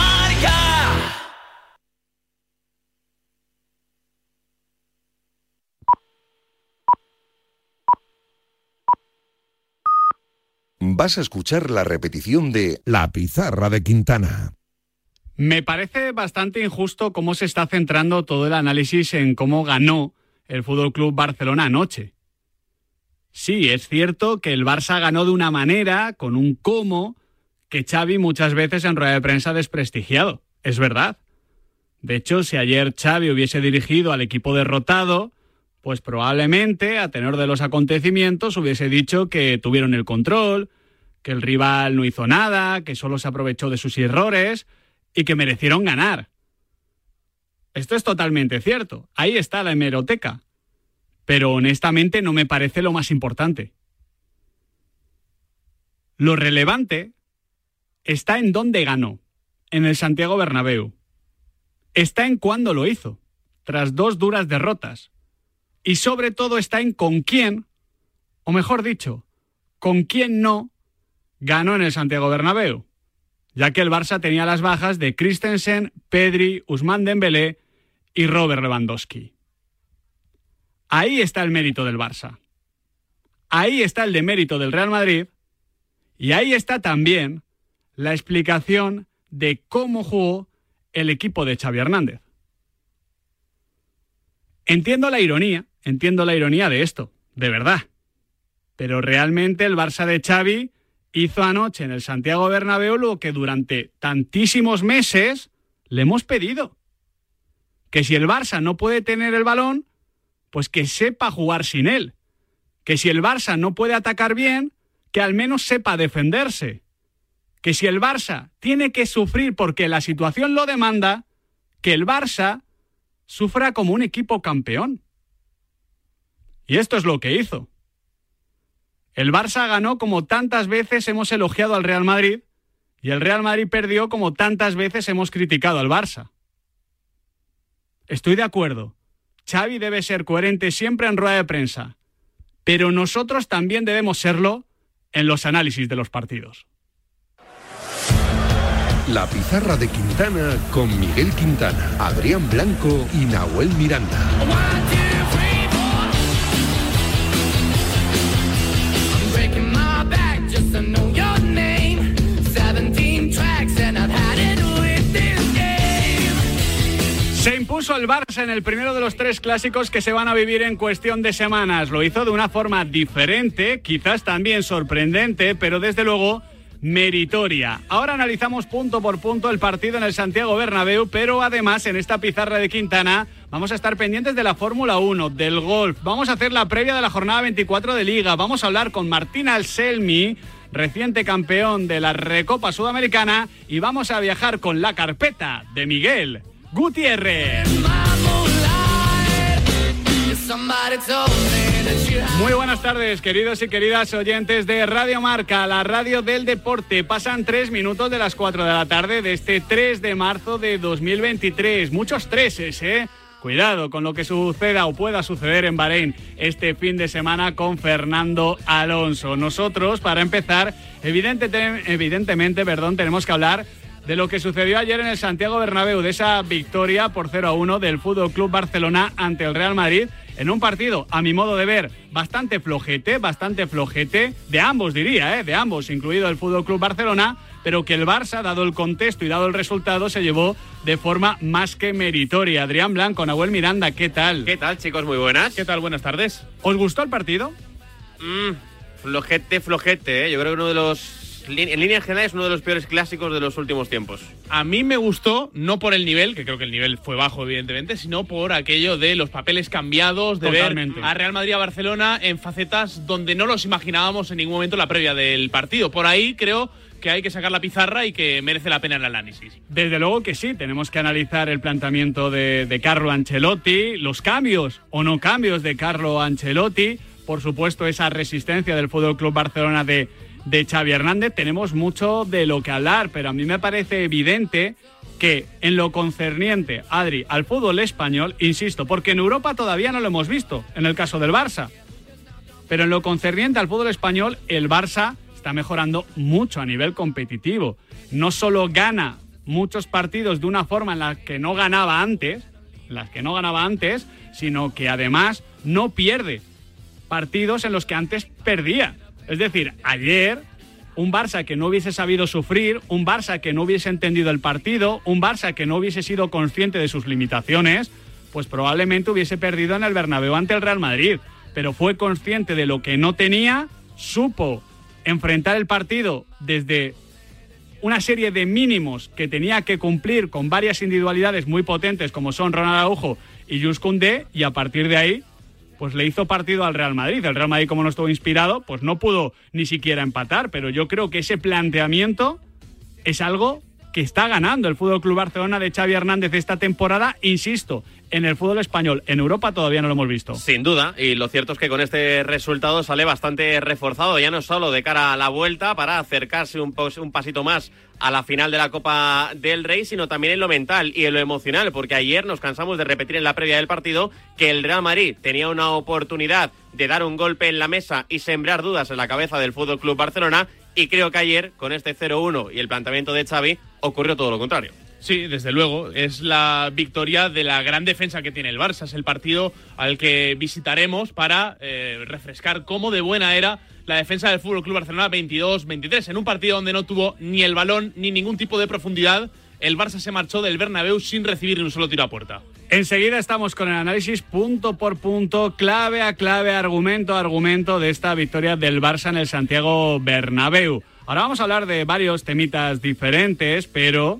Vas a escuchar la repetición de La Pizarra de Quintana. Me parece bastante injusto cómo se está centrando todo el análisis en cómo ganó el Fútbol Club Barcelona anoche. Sí, es cierto que el Barça ganó de una manera, con un cómo, que Xavi muchas veces en rueda de prensa ha desprestigiado. Es verdad. De hecho, si ayer Xavi hubiese dirigido al equipo derrotado, pues probablemente, a tenor de los acontecimientos, hubiese dicho que tuvieron el control, que el rival no hizo nada, que solo se aprovechó de sus errores y que merecieron ganar. Esto es totalmente cierto. Ahí está la hemeroteca. Pero honestamente no me parece lo más importante. Lo relevante está en dónde ganó, en el Santiago Bernabéu. Está en cuándo lo hizo, tras dos duras derrotas. Y sobre todo está en con quién, o mejor dicho, con quién no ganó en el Santiago Bernabéu, ya que el Barça tenía las bajas de Christensen, Pedri, Usman Dembélé y Robert Lewandowski. Ahí está el mérito del Barça. Ahí está el demérito del Real Madrid y ahí está también la explicación de cómo jugó el equipo de Xavi Hernández. Entiendo la ironía, entiendo la ironía de esto, de verdad. Pero realmente el Barça de Xavi hizo anoche en el Santiago Bernabéu lo que durante tantísimos meses le hemos pedido. Que si el Barça no puede tener el balón, pues que sepa jugar sin él. Que si el Barça no puede atacar bien, que al menos sepa defenderse. Que si el Barça tiene que sufrir porque la situación lo demanda, que el Barça sufra como un equipo campeón. Y esto es lo que hizo. El Barça ganó como tantas veces hemos elogiado al Real Madrid y el Real Madrid perdió como tantas veces hemos criticado al Barça. Estoy de acuerdo. Xavi debe ser coherente siempre en rueda de prensa, pero nosotros también debemos serlo en los análisis de los partidos. La pizarra de Quintana con Miguel Quintana, Adrián Blanco y Nahuel Miranda. Impuso el Barça en el primero de los tres clásicos que se van a vivir en cuestión de semanas. Lo hizo de una forma diferente, quizás también sorprendente, pero desde luego meritoria. Ahora analizamos punto por punto el partido en el Santiago Bernabéu, pero además en esta pizarra de Quintana vamos a estar pendientes de la Fórmula 1, del golf, vamos a hacer la previa de la jornada 24 de Liga, vamos a hablar con Martín Alselmi, reciente campeón de la Recopa Sudamericana, y vamos a viajar con la carpeta de Miguel Gutiérrez. Muy buenas tardes, queridos y queridas oyentes de Radio Marca, la radio del deporte. Pasan tres minutos de las cuatro de la tarde de este 3 de marzo de 2023. Muchos treses, ¿eh? Cuidado con lo que suceda o pueda suceder en Bahrein este fin de semana con Fernando Alonso. Nosotros, para empezar, evidente- evidentemente, perdón, tenemos que hablar de lo que sucedió ayer en el Santiago Bernabéu, de esa victoria por 0 a 1 del Fútbol Club Barcelona ante el Real Madrid en un partido, a mi modo de ver, bastante flojete, bastante flojete, de ambos diría, ¿eh? de ambos, incluido el Fútbol Club Barcelona, pero que el Barça, dado el contexto y dado el resultado, se llevó de forma más que meritoria. Adrián Blanco, Nahuel Miranda, ¿qué tal? ¿Qué tal, chicos? Muy buenas. ¿Qué tal? Buenas tardes. ¿Os gustó el partido? Mm, flojete, flojete, ¿eh? Yo creo que uno de los En líneas generales, uno de los peores clásicos de los últimos tiempos. A mí me gustó, no por el nivel, que creo que el nivel fue bajo, evidentemente, sino por aquello de los papeles cambiados, de Totalmente. ver a Real Madrid y a Barcelona en facetas donde no los imaginábamos en ningún momento en la previa del partido. Por ahí creo que hay que sacar la pizarra y que merece la pena el análisis. Desde luego que sí, tenemos que analizar el planteamiento de, de Carlo Ancelotti, los cambios o no cambios de Carlo Ancelotti, por supuesto esa resistencia del Fútbol Club Barcelona de, de Xavi Hernández. Tenemos mucho de lo que hablar, pero a mí me parece evidente que en lo concerniente, Adri, al fútbol español, insisto, porque en Europa todavía no lo hemos visto, en el caso del Barça, pero en lo concerniente al fútbol español, el Barça está mejorando mucho a nivel competitivo. No solo gana muchos partidos de una forma en la que no ganaba antes, las que no ganaba antes, sino que además no pierde partidos en los que antes perdía. Es decir, ayer un Barça que no hubiese sabido sufrir, un Barça que no hubiese entendido el partido, un Barça que no hubiese sido consciente de sus limitaciones, pues probablemente hubiese perdido en el Bernabéu ante el Real Madrid. Pero fue consciente de lo que no tenía, supo enfrentar el partido desde una serie de mínimos que tenía que cumplir con varias individualidades muy potentes como son Ronald Araujo y Jules y a partir de ahí pues le hizo partido al Real Madrid. El Real Madrid como no estuvo inspirado, pues no pudo ni siquiera empatar, pero yo creo que ese planteamiento es algo que está ganando el Fútbol Club Barcelona de Xavi Hernández esta temporada, insisto, en el fútbol español, en Europa todavía no lo hemos visto. Sin duda, y lo cierto es que con este resultado sale bastante reforzado, ya no solo de cara a la vuelta para acercarse un, pasito más a la final de la Copa del Rey, sino también en lo mental y en lo emocional, porque ayer nos cansamos de repetir en la previa del partido que el Real Madrid tenía una oportunidad de dar un golpe en la mesa y sembrar dudas en la cabeza del Fútbol Club Barcelona, y creo que ayer, con este 0-1 y el planteamiento de Xavi, ocurrió todo lo contrario. Sí, desde luego. Es la victoria de la gran defensa que tiene el Barça. Es el partido al que visitaremos para eh, refrescar cómo de buena era la defensa del Fútbol Club Barcelona 22-23. En un partido donde no tuvo ni el balón ni ningún tipo de profundidad, el Barça se marchó del Bernabéu sin recibir ni un solo tiro a puerta. Enseguida estamos con el análisis punto por punto, clave a clave, argumento a argumento de esta victoria del Barça en el Santiago Bernabéu. Ahora vamos a hablar de varios temitas diferentes, pero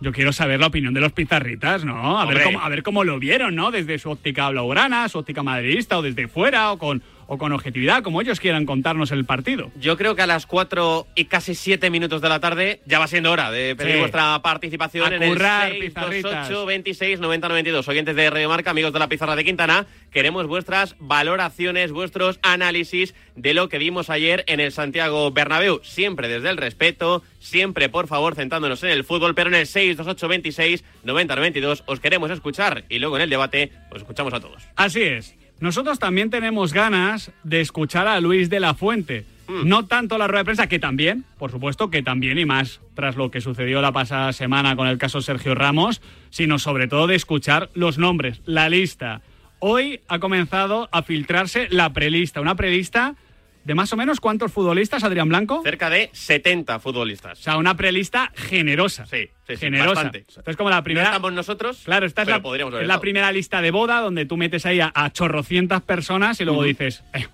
yo quiero saber la opinión de los pizarritas, ¿no? A ver, cómo, a ver cómo lo vieron, ¿no? Desde su óptica blaugrana, su óptica madridista o desde fuera o con, o con objetividad, como ellos quieran contarnos el partido. Yo creo que a las 4 y casi 7 minutos de la tarde ya va siendo hora de pedir Sí. vuestra participación A en el currar, 628 pizarritas. 26 90 92. Oyentes de Radio Marca, amigos de la pizarra de Quintana, queremos vuestras valoraciones, vuestros análisis de lo que vimos ayer en el Santiago Bernabéu. Siempre desde el respeto, siempre por favor centrándonos en el fútbol, pero en el 628 26 90 92 os queremos escuchar y luego en el debate os escuchamos a todos. Así es. Nosotros también tenemos ganas de escuchar a Luis de la Fuente. No tanto la rueda de prensa, que también, por supuesto que también, y más tras lo que sucedió la pasada semana con el caso Sergio Ramos, sino sobre todo de escuchar los nombres, la lista. Hoy ha comenzado a filtrarse la prelista, una prelista de más o menos cuántos futbolistas, Adrián Blanco. Cerca de 70 futbolistas. O sea, una prelista generosa. Sí, sí, sí, generosa. bastante. Entonces, como la primera. No estamos nosotros, Claro, esta es, la, es la primera lista de boda donde tú metes ahí a, a chorrocientas personas y luego dices, eh,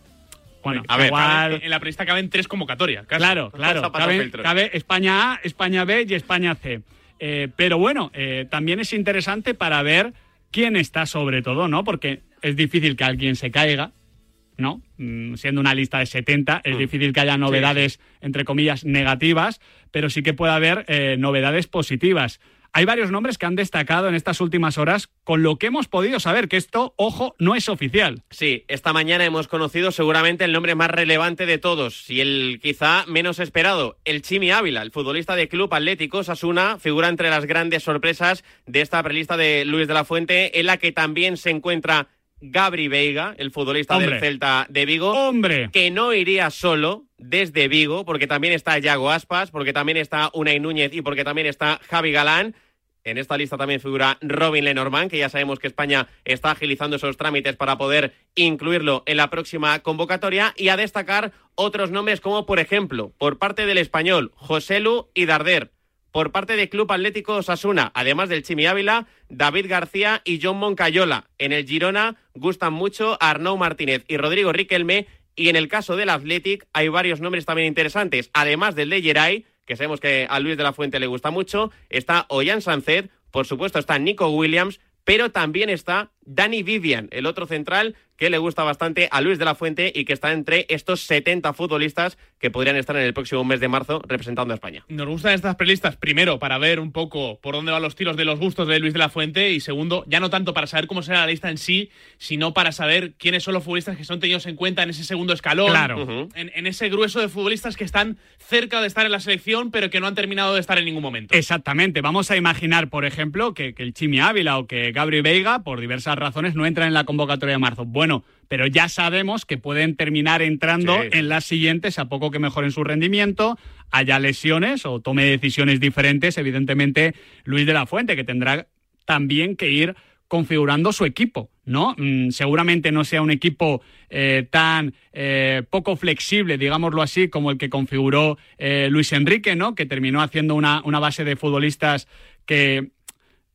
bueno, A ver, igual. cabe- en la prelista caben tres convocatorias. casi. Claro, claro. Cabe España A, España B y España C. Eh, pero bueno, eh, también es interesante para ver quién está sobre todo, ¿no? Porque es difícil que alguien se caiga, ¿no? Mm, Siendo una lista de 70, es difícil que haya novedades, entre comillas, negativas, pero sí que puede haber eh, novedades positivas. Hay varios nombres que han destacado en estas últimas horas con lo que hemos podido saber, que esto, ojo, no es oficial. Sí, esta mañana hemos conocido seguramente el nombre más relevante de todos y el quizá menos esperado, el Chimi Ávila, el futbolista de Club Atlético Sasuna, figura entre las grandes sorpresas de esta prelista de Luis de la Fuente, en la que también se encuentra Gabri Veiga, el futbolista Hombre. del Celta de Vigo, Hombre. que no iría solo desde Vigo, porque también está Yago Aspas, porque también está Unai Núñez y porque también está Javi Galán. En esta lista también figura Robin Lenormand, que ya sabemos que España está agilizando esos trámites para poder incluirlo en la próxima convocatoria. Y a destacar otros nombres como, por ejemplo, por parte del español, Joselu y Darder. Por parte del Club Atlético Sasuna, además del Chimi Ávila, David García y John Moncayola. En el Girona gustan mucho Arnau Martínez y Rodrigo Riquelme. Y en el caso del Athletic hay varios nombres también interesantes. Además del de Geray, que sabemos que a Luis de la Fuente le gusta mucho, está Ollán Sancet, por supuesto está Nico Williams, pero también está Danny Vivian, el otro central que le gusta bastante a Luis de la Fuente y que está entre estos 70 futbolistas que podrían estar en el próximo mes de marzo representando a España. Nos gustan estas prelistas, primero, para ver un poco por dónde van los tiros de los gustos de Luis de la Fuente y segundo, ya no tanto para saber cómo será la lista en sí, sino para saber quiénes son los futbolistas que son tenidos en cuenta en ese segundo escalón, Claro. en, en ese grueso de futbolistas que están cerca de estar en la selección pero que no han terminado de estar en ningún momento. Exactamente. Vamos a imaginar, por ejemplo, que, que el Chimi Ávila o que Gabri Veiga, por diversas razones, no entran en la convocatoria de marzo. Bueno, pero ya sabemos que pueden terminar entrando Sí. en las siguientes a poco que mejoren su rendimiento, haya lesiones o tome decisiones diferentes. Evidentemente, Luis de la Fuente, que tendrá también que ir configurando su equipo, ¿no? Mm, seguramente no sea un equipo eh, tan eh, poco flexible, digámoslo así, como el que configuró eh, Luis Enrique, ¿no? Que terminó haciendo una, una base de futbolistas que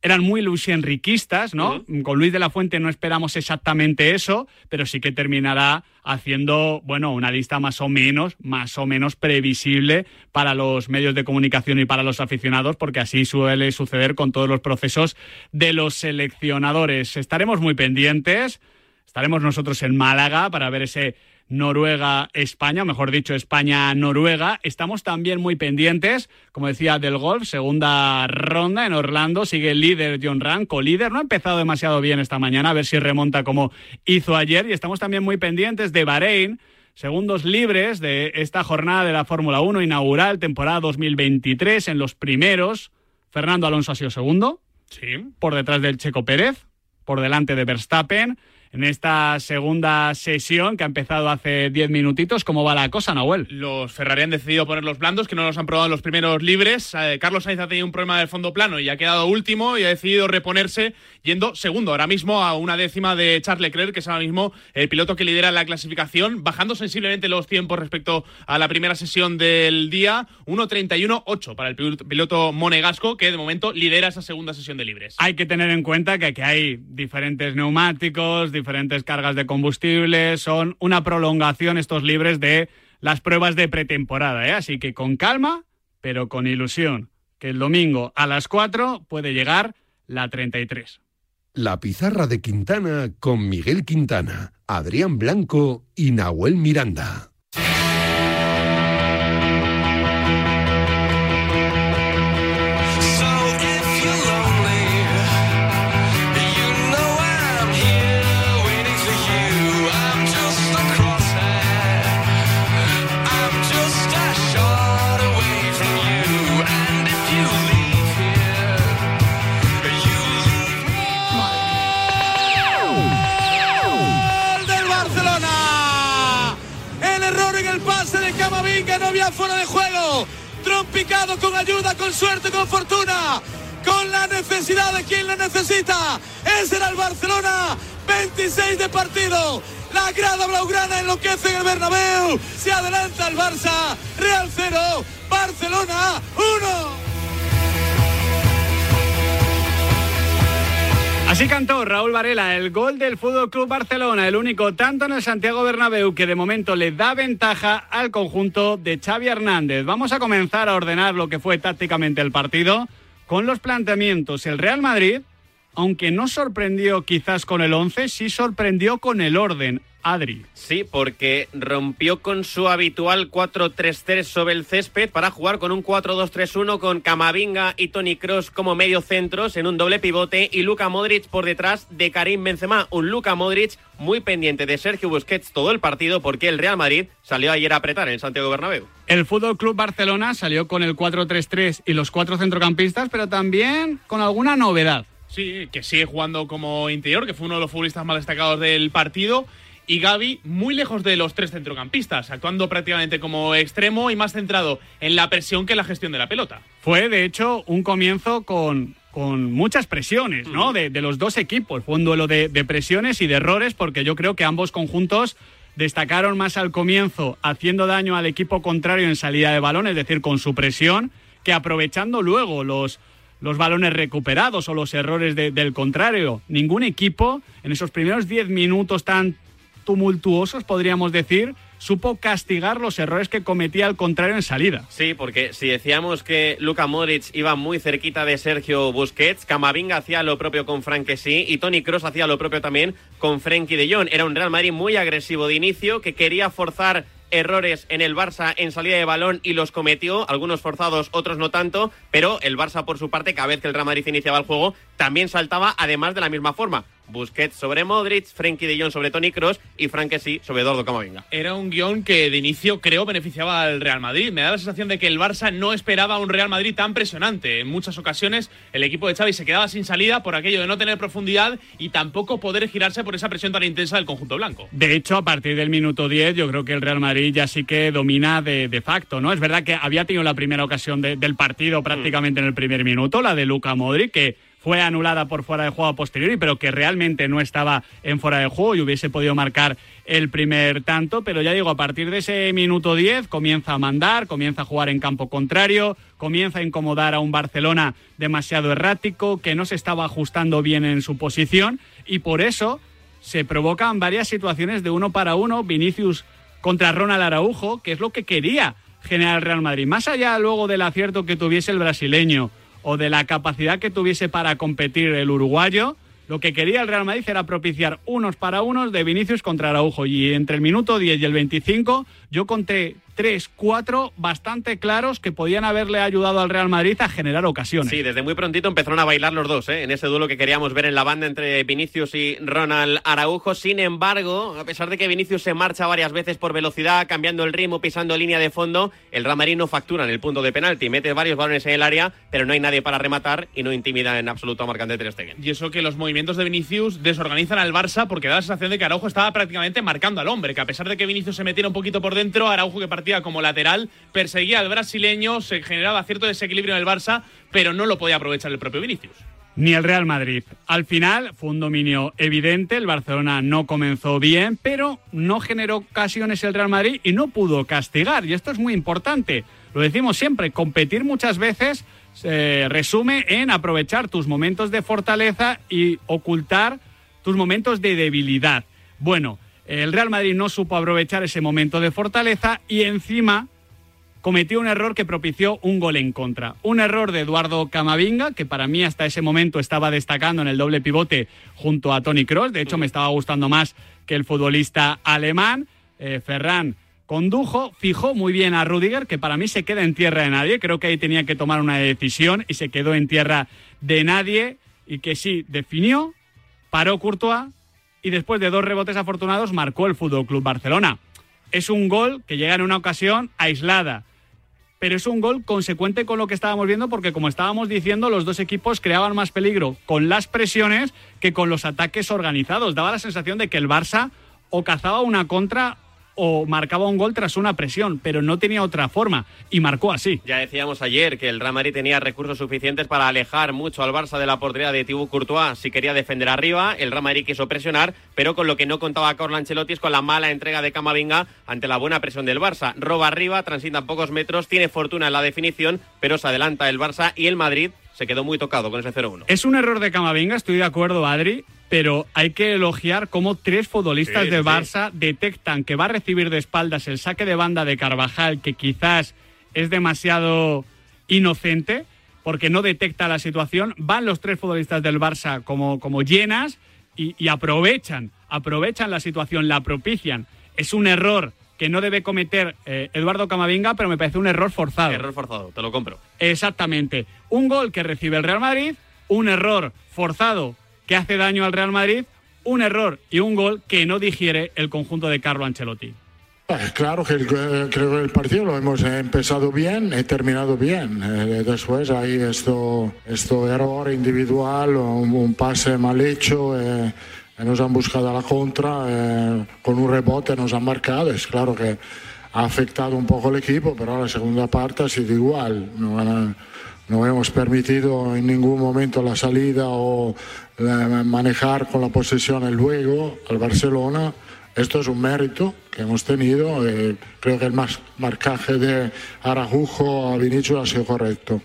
eran muy Luis Enriquistas, ¿no? Con Luis de la Fuente no esperamos exactamente eso, pero sí que terminará haciendo, bueno, una lista más o menos, más o menos previsible para los medios de comunicación y para los aficionados, porque así suele suceder con todos los procesos de los seleccionadores. Estaremos muy pendientes. Estaremos nosotros en Málaga para ver ese Noruega-España, mejor dicho, España-Noruega. Estamos también muy pendientes, como decía, del golf, segunda ronda en Orlando. Sigue el líder John Ram, co-líder. No ha empezado demasiado bien esta mañana, a ver si remonta como hizo ayer. Y estamos también muy pendientes de Bahrein, segundos libres de esta jornada de la Fórmula 1 inaugural, temporada 2023, en los primeros. Fernando Alonso ha sido segundo. Sí. Por detrás del Checo Pérez, por delante de Verstappen. En esta segunda sesión que ha empezado hace 10 minutitos, ¿cómo va la cosa, Nahuel? Los Ferrari han decidido poner los blandos, que no los han probado en los primeros libres. Eh, Carlos Sainz ha tenido un problema del fondo plano y ha quedado último y ha decidido reponerse yendo segundo, ahora mismo a una décima de Charles Leclerc, que es ahora mismo el piloto que lidera la clasificación, bajando sensiblemente los tiempos respecto a la primera sesión del día, 1.31.8 para el piloto- monegasco, que de momento lidera esa segunda sesión de libres. Hay que tener en cuenta que aquí hay diferentes neumáticos, diferentes cargas de combustible, son una prolongación estos libres de las pruebas de pretemporada, ¿eh? así que con calma, pero con ilusión, que el domingo a las 4 puede llegar la 33. La pizarra de Quintana con Miguel Quintana, Adrián Blanco y Nahuel Miranda. Con ayuda, con suerte, con fortuna. Con la necesidad de quien la necesita. Ese era el Barcelona. 26 de partido. La grada blaugrana enloquece en el Bernabéu. Se adelanta el Barça. Real 0. Barcelona 1. Así cantó Raúl Varela el gol del Fútbol Club Barcelona, el único tanto en el Santiago Bernabéu que de momento le da ventaja al conjunto de Xavi Hernández. Vamos a comenzar a ordenar lo que fue tácticamente el partido con los planteamientos. El Real Madrid, aunque no sorprendió quizás con el 11, sí sorprendió con el orden. Adri. Sí, porque rompió con su habitual 4-3-3 sobre el césped para jugar con un 4-2-3-1 con Camavinga y Tony Cross como medio centros en un doble pivote y Luka Modric por detrás de Karim Benzema. Un Luka Modric muy pendiente de Sergio Busquets todo el partido porque el Real Madrid salió ayer a apretar en Santiago Bernabéu. El Fútbol Club Barcelona salió con el 4-3-3 y los cuatro centrocampistas, pero también con alguna novedad. Sí, que sigue jugando como interior, que fue uno de los futbolistas más destacados del partido. Y Gaby muy lejos de los tres centrocampistas, actuando prácticamente como extremo y más centrado en la presión que en la gestión de la pelota. Fue, de hecho, un comienzo con, con muchas presiones, ¿no? De, de los dos equipos. Fue un duelo de, de presiones y de errores, porque yo creo que ambos conjuntos destacaron más al comienzo haciendo daño al equipo contrario en salida de balón, es decir, con su presión, que aprovechando luego los, los balones recuperados o los errores de- del contrario. Ningún equipo en esos primeros 10 minutos tan tumultuosos, podríamos decir, supo castigar los errores que cometía el contrario en salida. Sí, porque si decíamos que Luka Modric iba muy cerquita de Sergio Busquets, Camavinga hacía lo propio con Franquesí y Tony Cross hacía lo propio también con Frenkie de Jong. Era un Real Madrid muy agresivo de inicio que quería forzar errores en el Barça en salida de balón y los cometió, algunos forzados, otros no tanto, pero el Barça por su parte, cada vez que el Real Madrid iniciaba el juego, también saltaba además de la misma forma. Busquets sobre Modric, Frenkie de Jong sobre Tony Cross y Franquesí sobre Eduardo Camavinga. Era un guion que de inicio creo beneficiaba al Real Madrid. Me da la sensación de que el Barça no esperaba un Real Madrid tan presionante. En muchas ocasiones el equipo de Xavi se quedaba sin salida por aquello de no tener profundidad y tampoco poder girarse por esa presión tan intensa del conjunto blanco. De hecho, a partir del minuto 10, yo creo que el Real Madrid ya sí que domina de, de facto, ¿no? Es verdad que había tenido la primera ocasión de- del partido prácticamente en el primer minuto, la de Luca Modric, que fue anulada por fuera de juego a posteriori, pero que realmente no estaba en fuera de juego y hubiese podido marcar el primer tanto. Pero ya digo, a partir de ese minuto 10 comienza a mandar, comienza a jugar en campo contrario, comienza a incomodar a un Barcelona demasiado errático, que no se estaba ajustando bien en su posición y por eso se provocan varias situaciones de uno para uno. Vinicius contra Ronald Araujo, que es lo que quería generar Real Madrid. Más allá luego del acierto que tuviese el brasileño o de la capacidad que tuviese para competir el uruguayo, lo que quería el Real Madrid era propiciar unos para unos de Vinicius contra Araujo. Y entre el minuto 10 y el 25 yo conté tres, cuatro bastante claros que podían haberle ayudado al Real Madrid a generar ocasiones. Sí, desde muy prontito empezaron a bailar los dos, ¿eh? en ese duelo que queríamos ver en la banda entre Vinicius y Ronald Araujo. Sin embargo, a pesar de que Vinicius se marcha varias veces por velocidad, cambiando el ritmo, pisando línea de fondo, el Real Madrid no factura en el punto de penalti. Mete varios balones en el área, pero no hay nadie para rematar y no intimida en absoluto a marcante Ter Stegen. Y eso que los movimientos de Vinicius desorganizan al Barça porque da la sensación de que Araujo estaba prácticamente marcando al hombre, que a pesar de que Vinicius se metiera un poquito por dentro, Araujo que como lateral perseguía al brasileño, se generaba cierto desequilibrio en el Barça, pero no lo podía aprovechar el propio Vinicius. ni el Real Madrid. Al final fue un dominio evidente, el Barcelona no comenzó bien, pero no generó ocasiones el Real Madrid y no pudo castigar. Y esto es muy importante. Lo decimos siempre, competir muchas veces se resume en aprovechar tus momentos de fortaleza y ocultar tus momentos de debilidad. Bueno, el Real Madrid no supo aprovechar ese momento de fortaleza y encima cometió un error que propició un gol en contra. Un error de Eduardo Camavinga, que para mí hasta ese momento estaba destacando en el doble pivote junto a Tony Cross. De hecho, me estaba gustando más que el futbolista alemán. Eh, Ferran condujo, fijó muy bien a Rudiger, que para mí se queda en tierra de nadie. Creo que ahí tenía que tomar una decisión y se quedó en tierra de nadie. Y que sí, definió, paró Courtois y después de dos rebotes afortunados marcó el Fútbol Club Barcelona. Es un gol que llega en una ocasión aislada, pero es un gol consecuente con lo que estábamos viendo porque como estábamos diciendo, los dos equipos creaban más peligro con las presiones que con los ataques organizados. Daba la sensación de que el Barça o cazaba una contra o marcaba un gol tras una presión, pero no tenía otra forma y marcó así. Ya decíamos ayer que el Real Madrid tenía recursos suficientes para alejar mucho al Barça de la portería de Thibaut Courtois si quería defender arriba. El Real Madrid quiso presionar, pero con lo que no contaba Carlo Ancelotti es con la mala entrega de Camavinga ante la buena presión del Barça. Roba arriba, transita pocos metros, tiene fortuna en la definición, pero se adelanta el Barça y el Madrid se quedó muy tocado con ese 0-1. Es un error de Camavinga, estoy de acuerdo, Adri, pero hay que elogiar cómo tres futbolistas Sí, de sí. Barça detectan que va a recibir de espaldas el saque de banda de Carvajal, que quizás es demasiado inocente, porque no detecta la situación. Van los tres futbolistas del Barça como, como llenas y, y aprovechan, aprovechan la situación, la propician. Es un error que no debe cometer eh, Eduardo Camavinga, pero me parece un error forzado. Error forzado, te lo compro. Exactamente. Un gol que recibe el Real Madrid, un error forzado que hace daño al Real Madrid, un error y un gol que no digiere el conjunto de Carlo Ancelotti. Eh, Claro que el, eh, creo que el partido lo hemos empezado bien y terminado bien. Después hay esto, esto error individual, un, un pase mal hecho, eh, nos han buscado a la contra, eh, con un rebote nos han marcado. Es claro que ha afectado un poco el equipo, pero la segunda parte ha sido igual. No, hemos permitido en ningún momento la salida o eh, manejar con la posesión el juego al Barcelona. Esto es un mérito que hemos tenido. eh, creo que el marcaje de Arajujo a Vinicius ha sido correcto.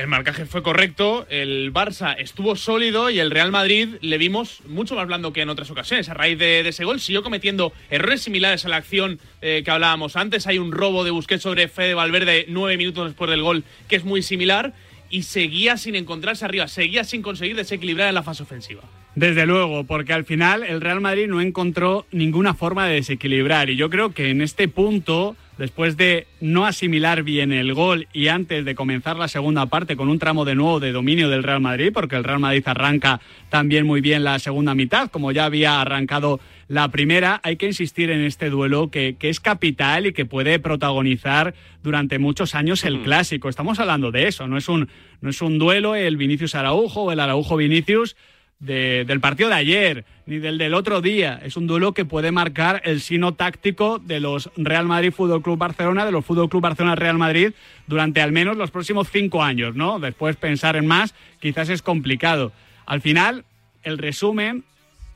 El marcaje fue correcto, el Barça estuvo sólido y el Real Madrid le vimos mucho más blando que en otras ocasiones. A raíz de, ese gol siguió cometiendo errores similares a la acción eh, que hablábamos antes. Hay un robo de Busquets sobre Fede Valverde nueve minutos después del gol que es muy similar y seguía sin encontrarse arriba, seguía sin conseguir desequilibrar en la fase ofensiva. Desde luego, porque al final el Real Madrid no encontró ninguna forma de desequilibrar y yo creo que en este punto, después de no asimilar bien el gol y antes de comenzar la segunda parte con un tramo de nuevo de dominio del Real Madrid, porque el Real Madrid arranca también muy bien la segunda mitad, como ya había arrancado la primera, hay que insistir en este duelo que, que es capital y que puede protagonizar durante muchos años el clásico. Estamos hablando de eso, no es un, no es un duelo el Vinicius Araujo o el Araujo Vinicius de- del partido de ayer ni del del otro día. Es un duelo que puede marcar el sino táctico de los Real Madrid Fútbol Club Barcelona, de los Fútbol Club Barcelona Real Madrid durante al menos los próximos cinco años, ¿no? Después pensar en más quizás es complicado. Al final, el resumen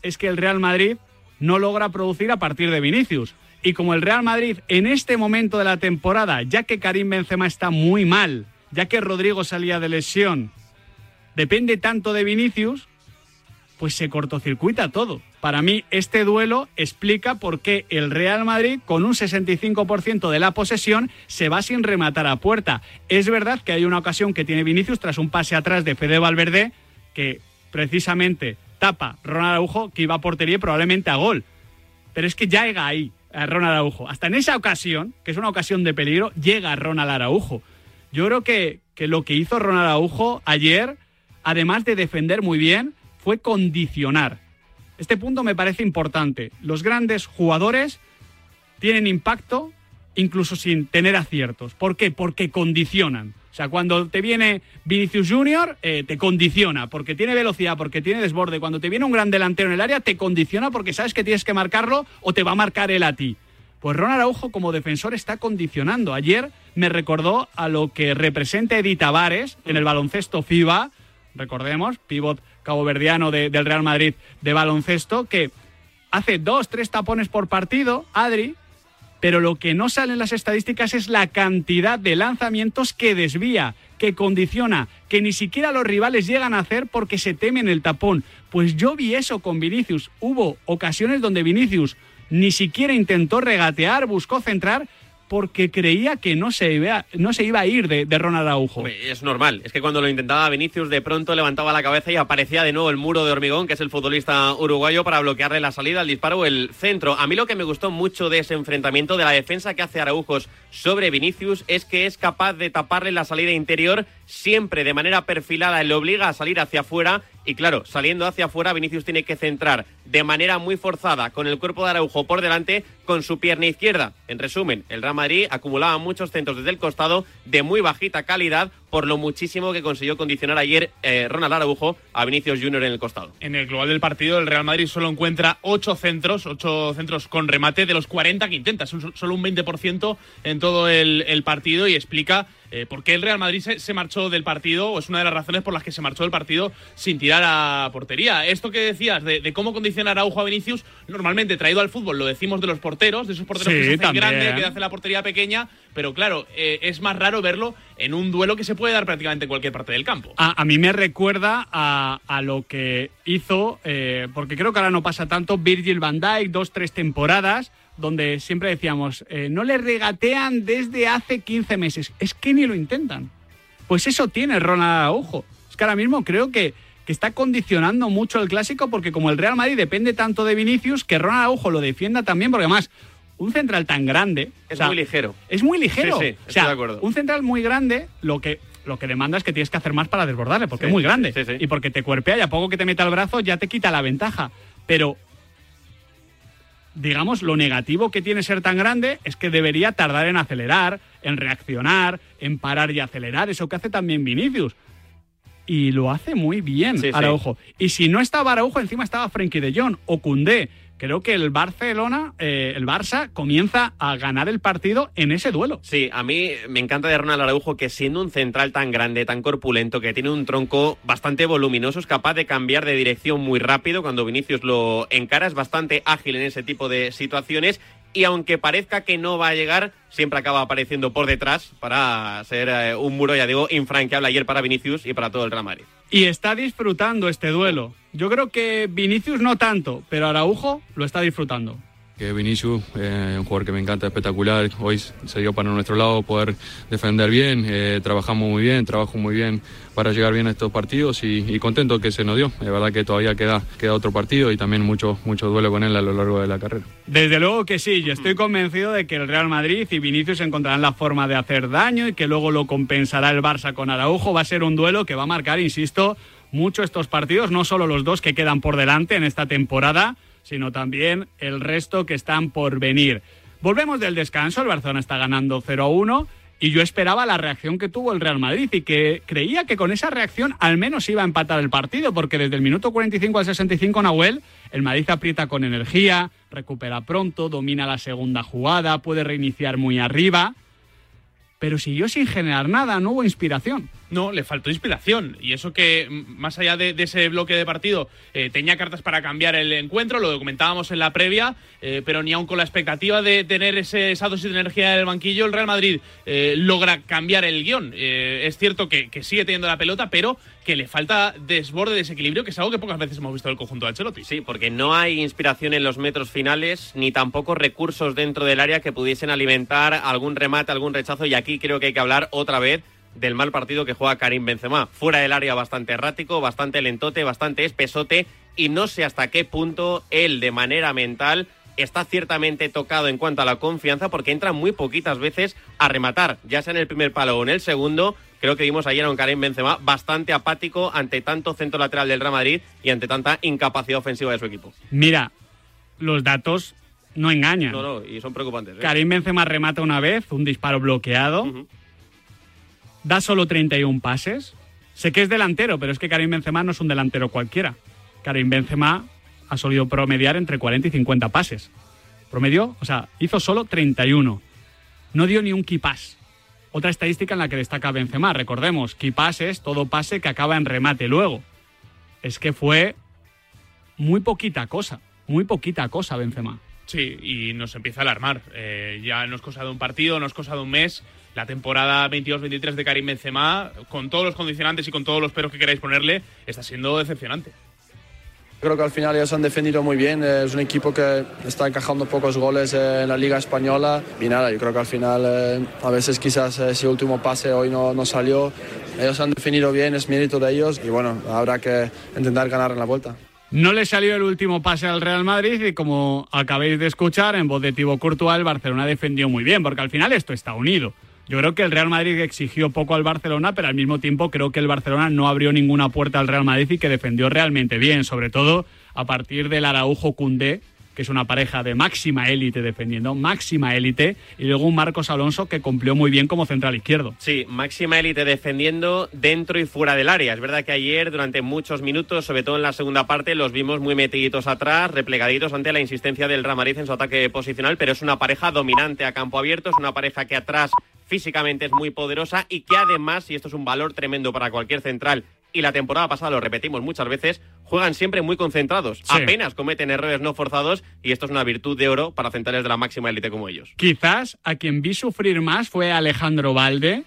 es que el Real Madrid no logra producir a partir de Vinicius. Y como el Real Madrid en este momento de la temporada, ya que Karim Benzema está muy mal, ya que Rodrigo salía de lesión, depende tanto de Vinicius, pues se cortocircuita todo. Para mí, este duelo explica por qué el Real Madrid, con un 65% de la posesión, se va sin rematar a puerta. Es verdad que hay una ocasión que tiene Vinicius tras un pase atrás de Fede Valverde, que precisamente tapa Ronald Araujo, que iba a portería probablemente a gol. Pero es que ya llega ahí a Ronald Araujo. Hasta en esa ocasión, que es una ocasión de peligro, llega Ronald Araujo. Yo creo que, que lo que hizo Ronald Araujo ayer, además de defender muy bien, fue condicionar. Este punto me parece importante. Los grandes jugadores tienen impacto incluso sin tener aciertos. ¿Por qué? Porque condicionan. O sea, cuando te viene Vinicius Junior, eh, te condiciona, porque tiene velocidad, porque tiene desborde. Cuando te viene un gran delantero en el área, te condiciona porque sabes que tienes que marcarlo o te va a marcar él a ti. Pues Ron Araujo como defensor está condicionando. Ayer me recordó a lo que representa Edith Tavares en el baloncesto FIBA, recordemos, pívot caboverdiano de- del Real Madrid de baloncesto, que hace dos, tres tapones por partido, Adri, pero lo que no sale en las estadísticas es la cantidad de lanzamientos que desvía, que condiciona, que ni siquiera los rivales llegan a hacer porque se temen el tapón. Pues yo vi eso con Vinicius. Hubo ocasiones donde Vinicius ni siquiera intentó regatear, buscó centrar porque creía que no se iba, no se iba a ir de, de Ronald Araujo. Es normal, es que cuando lo intentaba Vinicius de pronto levantaba la cabeza y aparecía de nuevo el muro de hormigón, que es el futbolista uruguayo, para bloquearle la salida, el disparo el centro. A mí lo que me gustó mucho de ese enfrentamiento, de la defensa que hace Araujos sobre Vinicius, es que es capaz de taparle la salida interior siempre de manera perfilada, le obliga a salir hacia afuera y claro, saliendo hacia afuera, Vinicius tiene que centrar de manera muy forzada con el cuerpo de Araujo por delante con su pierna izquierda. En resumen, el Real Madrid acumulaba muchos centros desde el costado de muy bajita calidad por lo muchísimo que consiguió condicionar ayer eh, Ronald Araujo a Vinicius Junior en el costado. En el global del partido, el Real Madrid solo encuentra 8 centros, 8 centros con remate de los 40 que intenta. Es un- solo un 20% en todo el partido y explica eh, por qué el Real Madrid se, se marchó del partido, o es una de las razones por las que se marchó del partido sin tirar a portería. Esto que decías de, de cómo condicionar a Araujo a Vinicius, normalmente traído al fútbol lo decimos de los porteros, de esos porteros Sí, que se hacen grande, que hacen la portería pequeña, pero claro, eh, es más raro verlo en un duelo que se puede dar prácticamente en cualquier parte del campo. A, a mí me recuerda a, a lo que hizo, eh, porque creo que ahora no pasa tanto, Virgil van Dijk, dos, tres temporadas, donde siempre decíamos, eh, no le regatean desde hace 15 meses. Es que ni lo intentan. Pues eso tiene Ronald Araujo. Es que ahora mismo creo que, que está condicionando mucho el clásico, porque como el Real Madrid depende tanto de Vinicius, que Ronald Araujo lo defienda también, porque además, un central tan grande. Es o sea, muy ligero. Es muy ligero. Sí, sí, o estoy sea, de acuerdo. un central muy grande, lo que, lo que demanda es que tienes que hacer más para desbordarle, porque Sí, es muy grande. sí, sí. Y porque te cuerpea y a poco que te meta el brazo ya te quita la ventaja. Pero, digamos, lo negativo que tiene ser tan grande es que debería tardar en acelerar, en reaccionar, en parar y acelerar. Eso que hace también Vinicius. Y lo hace muy bien Sí, sí. Araujo. Y si no estaba Araujo, encima estaba Frenkie de Jong o Koundé. Creo que el Barcelona, eh, el Barça, comienza a ganar el partido en ese duelo. Sí, a mí me encanta de Ronald Araujo que siendo un central tan grande, tan corpulento, que tiene un tronco bastante voluminoso, es capaz de cambiar de dirección muy rápido cuando Vinicius lo encara, es bastante ágil en ese tipo de situaciones y aunque parezca que no va a llegar, siempre acaba apareciendo por detrás para ser eh, un muro, ya digo, infranqueable ayer para Vinicius y para todo el Real. Y está disfrutando este duelo. Yo creo que Vinicius no tanto, pero Araujo lo está disfrutando. Que Vinicius, eh, un jugador que me encanta, espectacular. Hoy se dio para nuestro lado poder defender bien. eh, trabajamos muy bien, trabajo muy bien para llegar bien a estos partidos y, y contento que se nos dio. Es verdad que todavía queda, queda otro partido y también mucho, mucho duelo con él a lo largo de la carrera. Desde luego que sí, yo estoy convencido de que el Real Madrid y Vinicius encontrarán la forma de hacer daño y que luego lo compensará el Barça con Araujo. Va a ser un duelo que va a marcar, insisto, mucho estos partidos, no solo los dos que quedan por delante en esta temporada, sino también el resto que están por venir. Volvemos del descanso, el Barcelona está ganando 0-1 y yo esperaba la reacción que tuvo el Real Madrid y que creía que con esa reacción al menos iba a empatar el partido, porque desde el minuto 45 al 65 Nahuel, el Madrid aprieta con energía, recupera pronto, domina la segunda jugada, puede reiniciar muy arriba, pero siguió sin generar nada, no hubo inspiración. No, le faltó inspiración. Y eso que, más allá de, ese bloque de partido, eh, tenía cartas para cambiar el encuentro, lo comentábamos en la previa, eh, pero ni aun con la expectativa de tener ese, esa dosis de energía en el banquillo, el Real Madrid eh, logra cambiar el guion. Es cierto que sigue teniendo la pelota, pero que le falta desborde, desequilibrio, que es algo que pocas veces hemos visto del conjunto de Ancelotti. Sí, porque no hay inspiración en los metros finales, ni tampoco recursos dentro del área que pudiesen alimentar algún remate, algún rechazo. Y aquí creo que hay que hablar otra vez del mal partido que juega Karim Benzema. Fuera del área bastante errático, bastante lentote, bastante espesote. Y no sé hasta qué punto él, de manera mental, está ciertamente tocado en cuanto a la confianza porque entra muy poquitas veces a rematar, ya sea en el primer palo o en el segundo. Creo que vimos ayer a un Karim Benzema bastante apático ante tanto centro lateral del Real Madrid y ante tanta incapacidad ofensiva de su equipo. Mira, los datos no engañan. No, no, y son preocupantes. ¿eh? Karim Benzema remata una vez, un disparo bloqueado. Da solo 31 pases. Sé que es delantero, pero es que Karim Benzema no es un delantero cualquiera. Karim Benzema ha solido promediar entre 40 y 50 pases. Promedió, o sea, hizo solo 31. No dio ni un pass. Otra estadística en la que destaca Benzema, recordemos, key pass es todo pase que acaba en remate luego. Es que fue muy poquita cosa, muy poquita cosa Benzema. Sí, y nos empieza a alarmar. Eh, ya no es cosa de un partido, no es cosa de un mes. La temporada 22-23 de Karim Benzema, con todos los condicionantes y con todos los peros que queráis ponerle, está siendo decepcionante. Creo que al final ellos han defendido muy bien. eh, Es un equipo que está encajando pocos goles eh, en la Liga Española. Y nada, yo creo que al final, eh, a veces quizás ese último pase hoy no, no salió. Ellos han definido bien, es mérito de ellos. Y bueno, habrá que intentar ganar en la vuelta. No le salió el último pase al Real Madrid y como acabéis de escuchar, en voz de Thibaut Courtois, el Barcelona defendió muy bien, porque al final esto está unido. Yo creo que el Real Madrid exigió poco al Barcelona, pero al mismo tiempo creo que el Barcelona no abrió ninguna puerta al Real Madrid y que defendió realmente bien, sobre todo a partir del Araujo Cundé, que es una pareja de máxima élite defendiendo, máxima élite, y luego un Marcos Alonso que cumplió muy bien como central izquierdo. Sí, máxima élite defendiendo dentro y fuera del área. Es verdad que ayer, durante muchos minutos, sobre todo en la segunda parte, los vimos muy metiditos atrás, replegaditos ante la insistencia del Real Madrid en su ataque posicional, pero es una pareja dominante a campo abierto, es una pareja que atrás físicamente es muy poderosa y que además, y esto es un valor tremendo para cualquier central, y la temporada pasada lo repetimos muchas veces, juegan siempre muy concentrados. Sí. Apenas cometen errores no forzados y esto es una virtud de oro para centrales de la máxima élite como ellos. Quizás a quien vi sufrir más fue Alejandro Valde,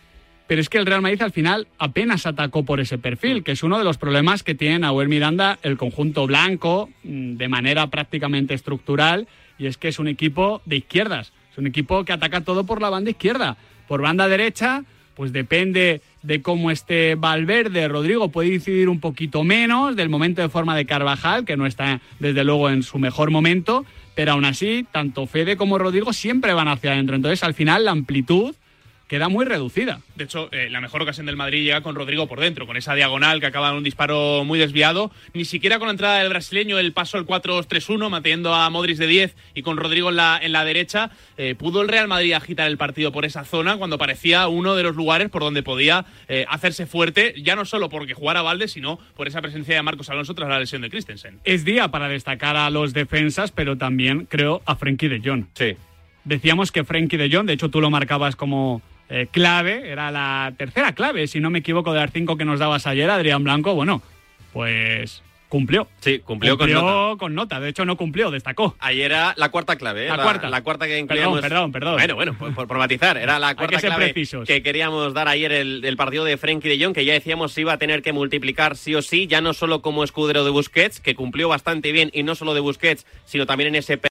pero es que el Real Madrid al final apenas atacó por ese perfil, que es uno de los problemas que tiene Nahuel Miranda el conjunto blanco mm, de manera prácticamente estructural, y es que es un equipo de izquierdas, es un equipo que ataca todo por la banda izquierda. Por banda derecha, pues depende de cómo esté Valverde, Rodrigo puede incidir un poquito menos, del momento de forma de Carvajal, que no está desde luego en su mejor momento, pero aún así, tanto Fede como Rodrigo siempre van hacia adentro. Entonces, al final, la amplitud queda muy reducida. De hecho, eh, la mejor ocasión del Madrid llega con Rodrigo por dentro, con esa diagonal que acaba en un disparo muy desviado. Ni siquiera con la entrada del brasileño, el paso al 4-3-1, manteniendo a Modric de 10 y con Rodrigo en la, en la derecha, eh, pudo el Real Madrid agitar el partido por esa zona cuando parecía uno de los lugares por donde podía eh, hacerse fuerte, ya no solo porque jugara Valde, sino por esa presencia de Marcos Alonso tras la lesión de Christensen. Es día para destacar a los defensas, pero también creo a Frenkie de Jong. Sí. Decíamos que Frenkie de Jong, de hecho tú lo marcabas como eh, clave, era la tercera clave, si no me equivoco, de las cinco que nos dabas ayer, Adrián Blanco. Bueno, pues cumplió. Sí, cumplió, con nota. con nota. De hecho, no cumplió, destacó. Ayer era la cuarta clave, ¿eh? La cuarta. La cuarta que incluíamos. Perdón, perdón, perdón. Bueno, bueno, por, por- por matizar. Era la cuarta que clave que queríamos dar ayer el, el partido de Frenkie de Jong, que ya decíamos iba a tener que multiplicar sí o sí, ya no solo como escudero de Busquets, que cumplió bastante bien, y no solo de Busquets, sino también en ese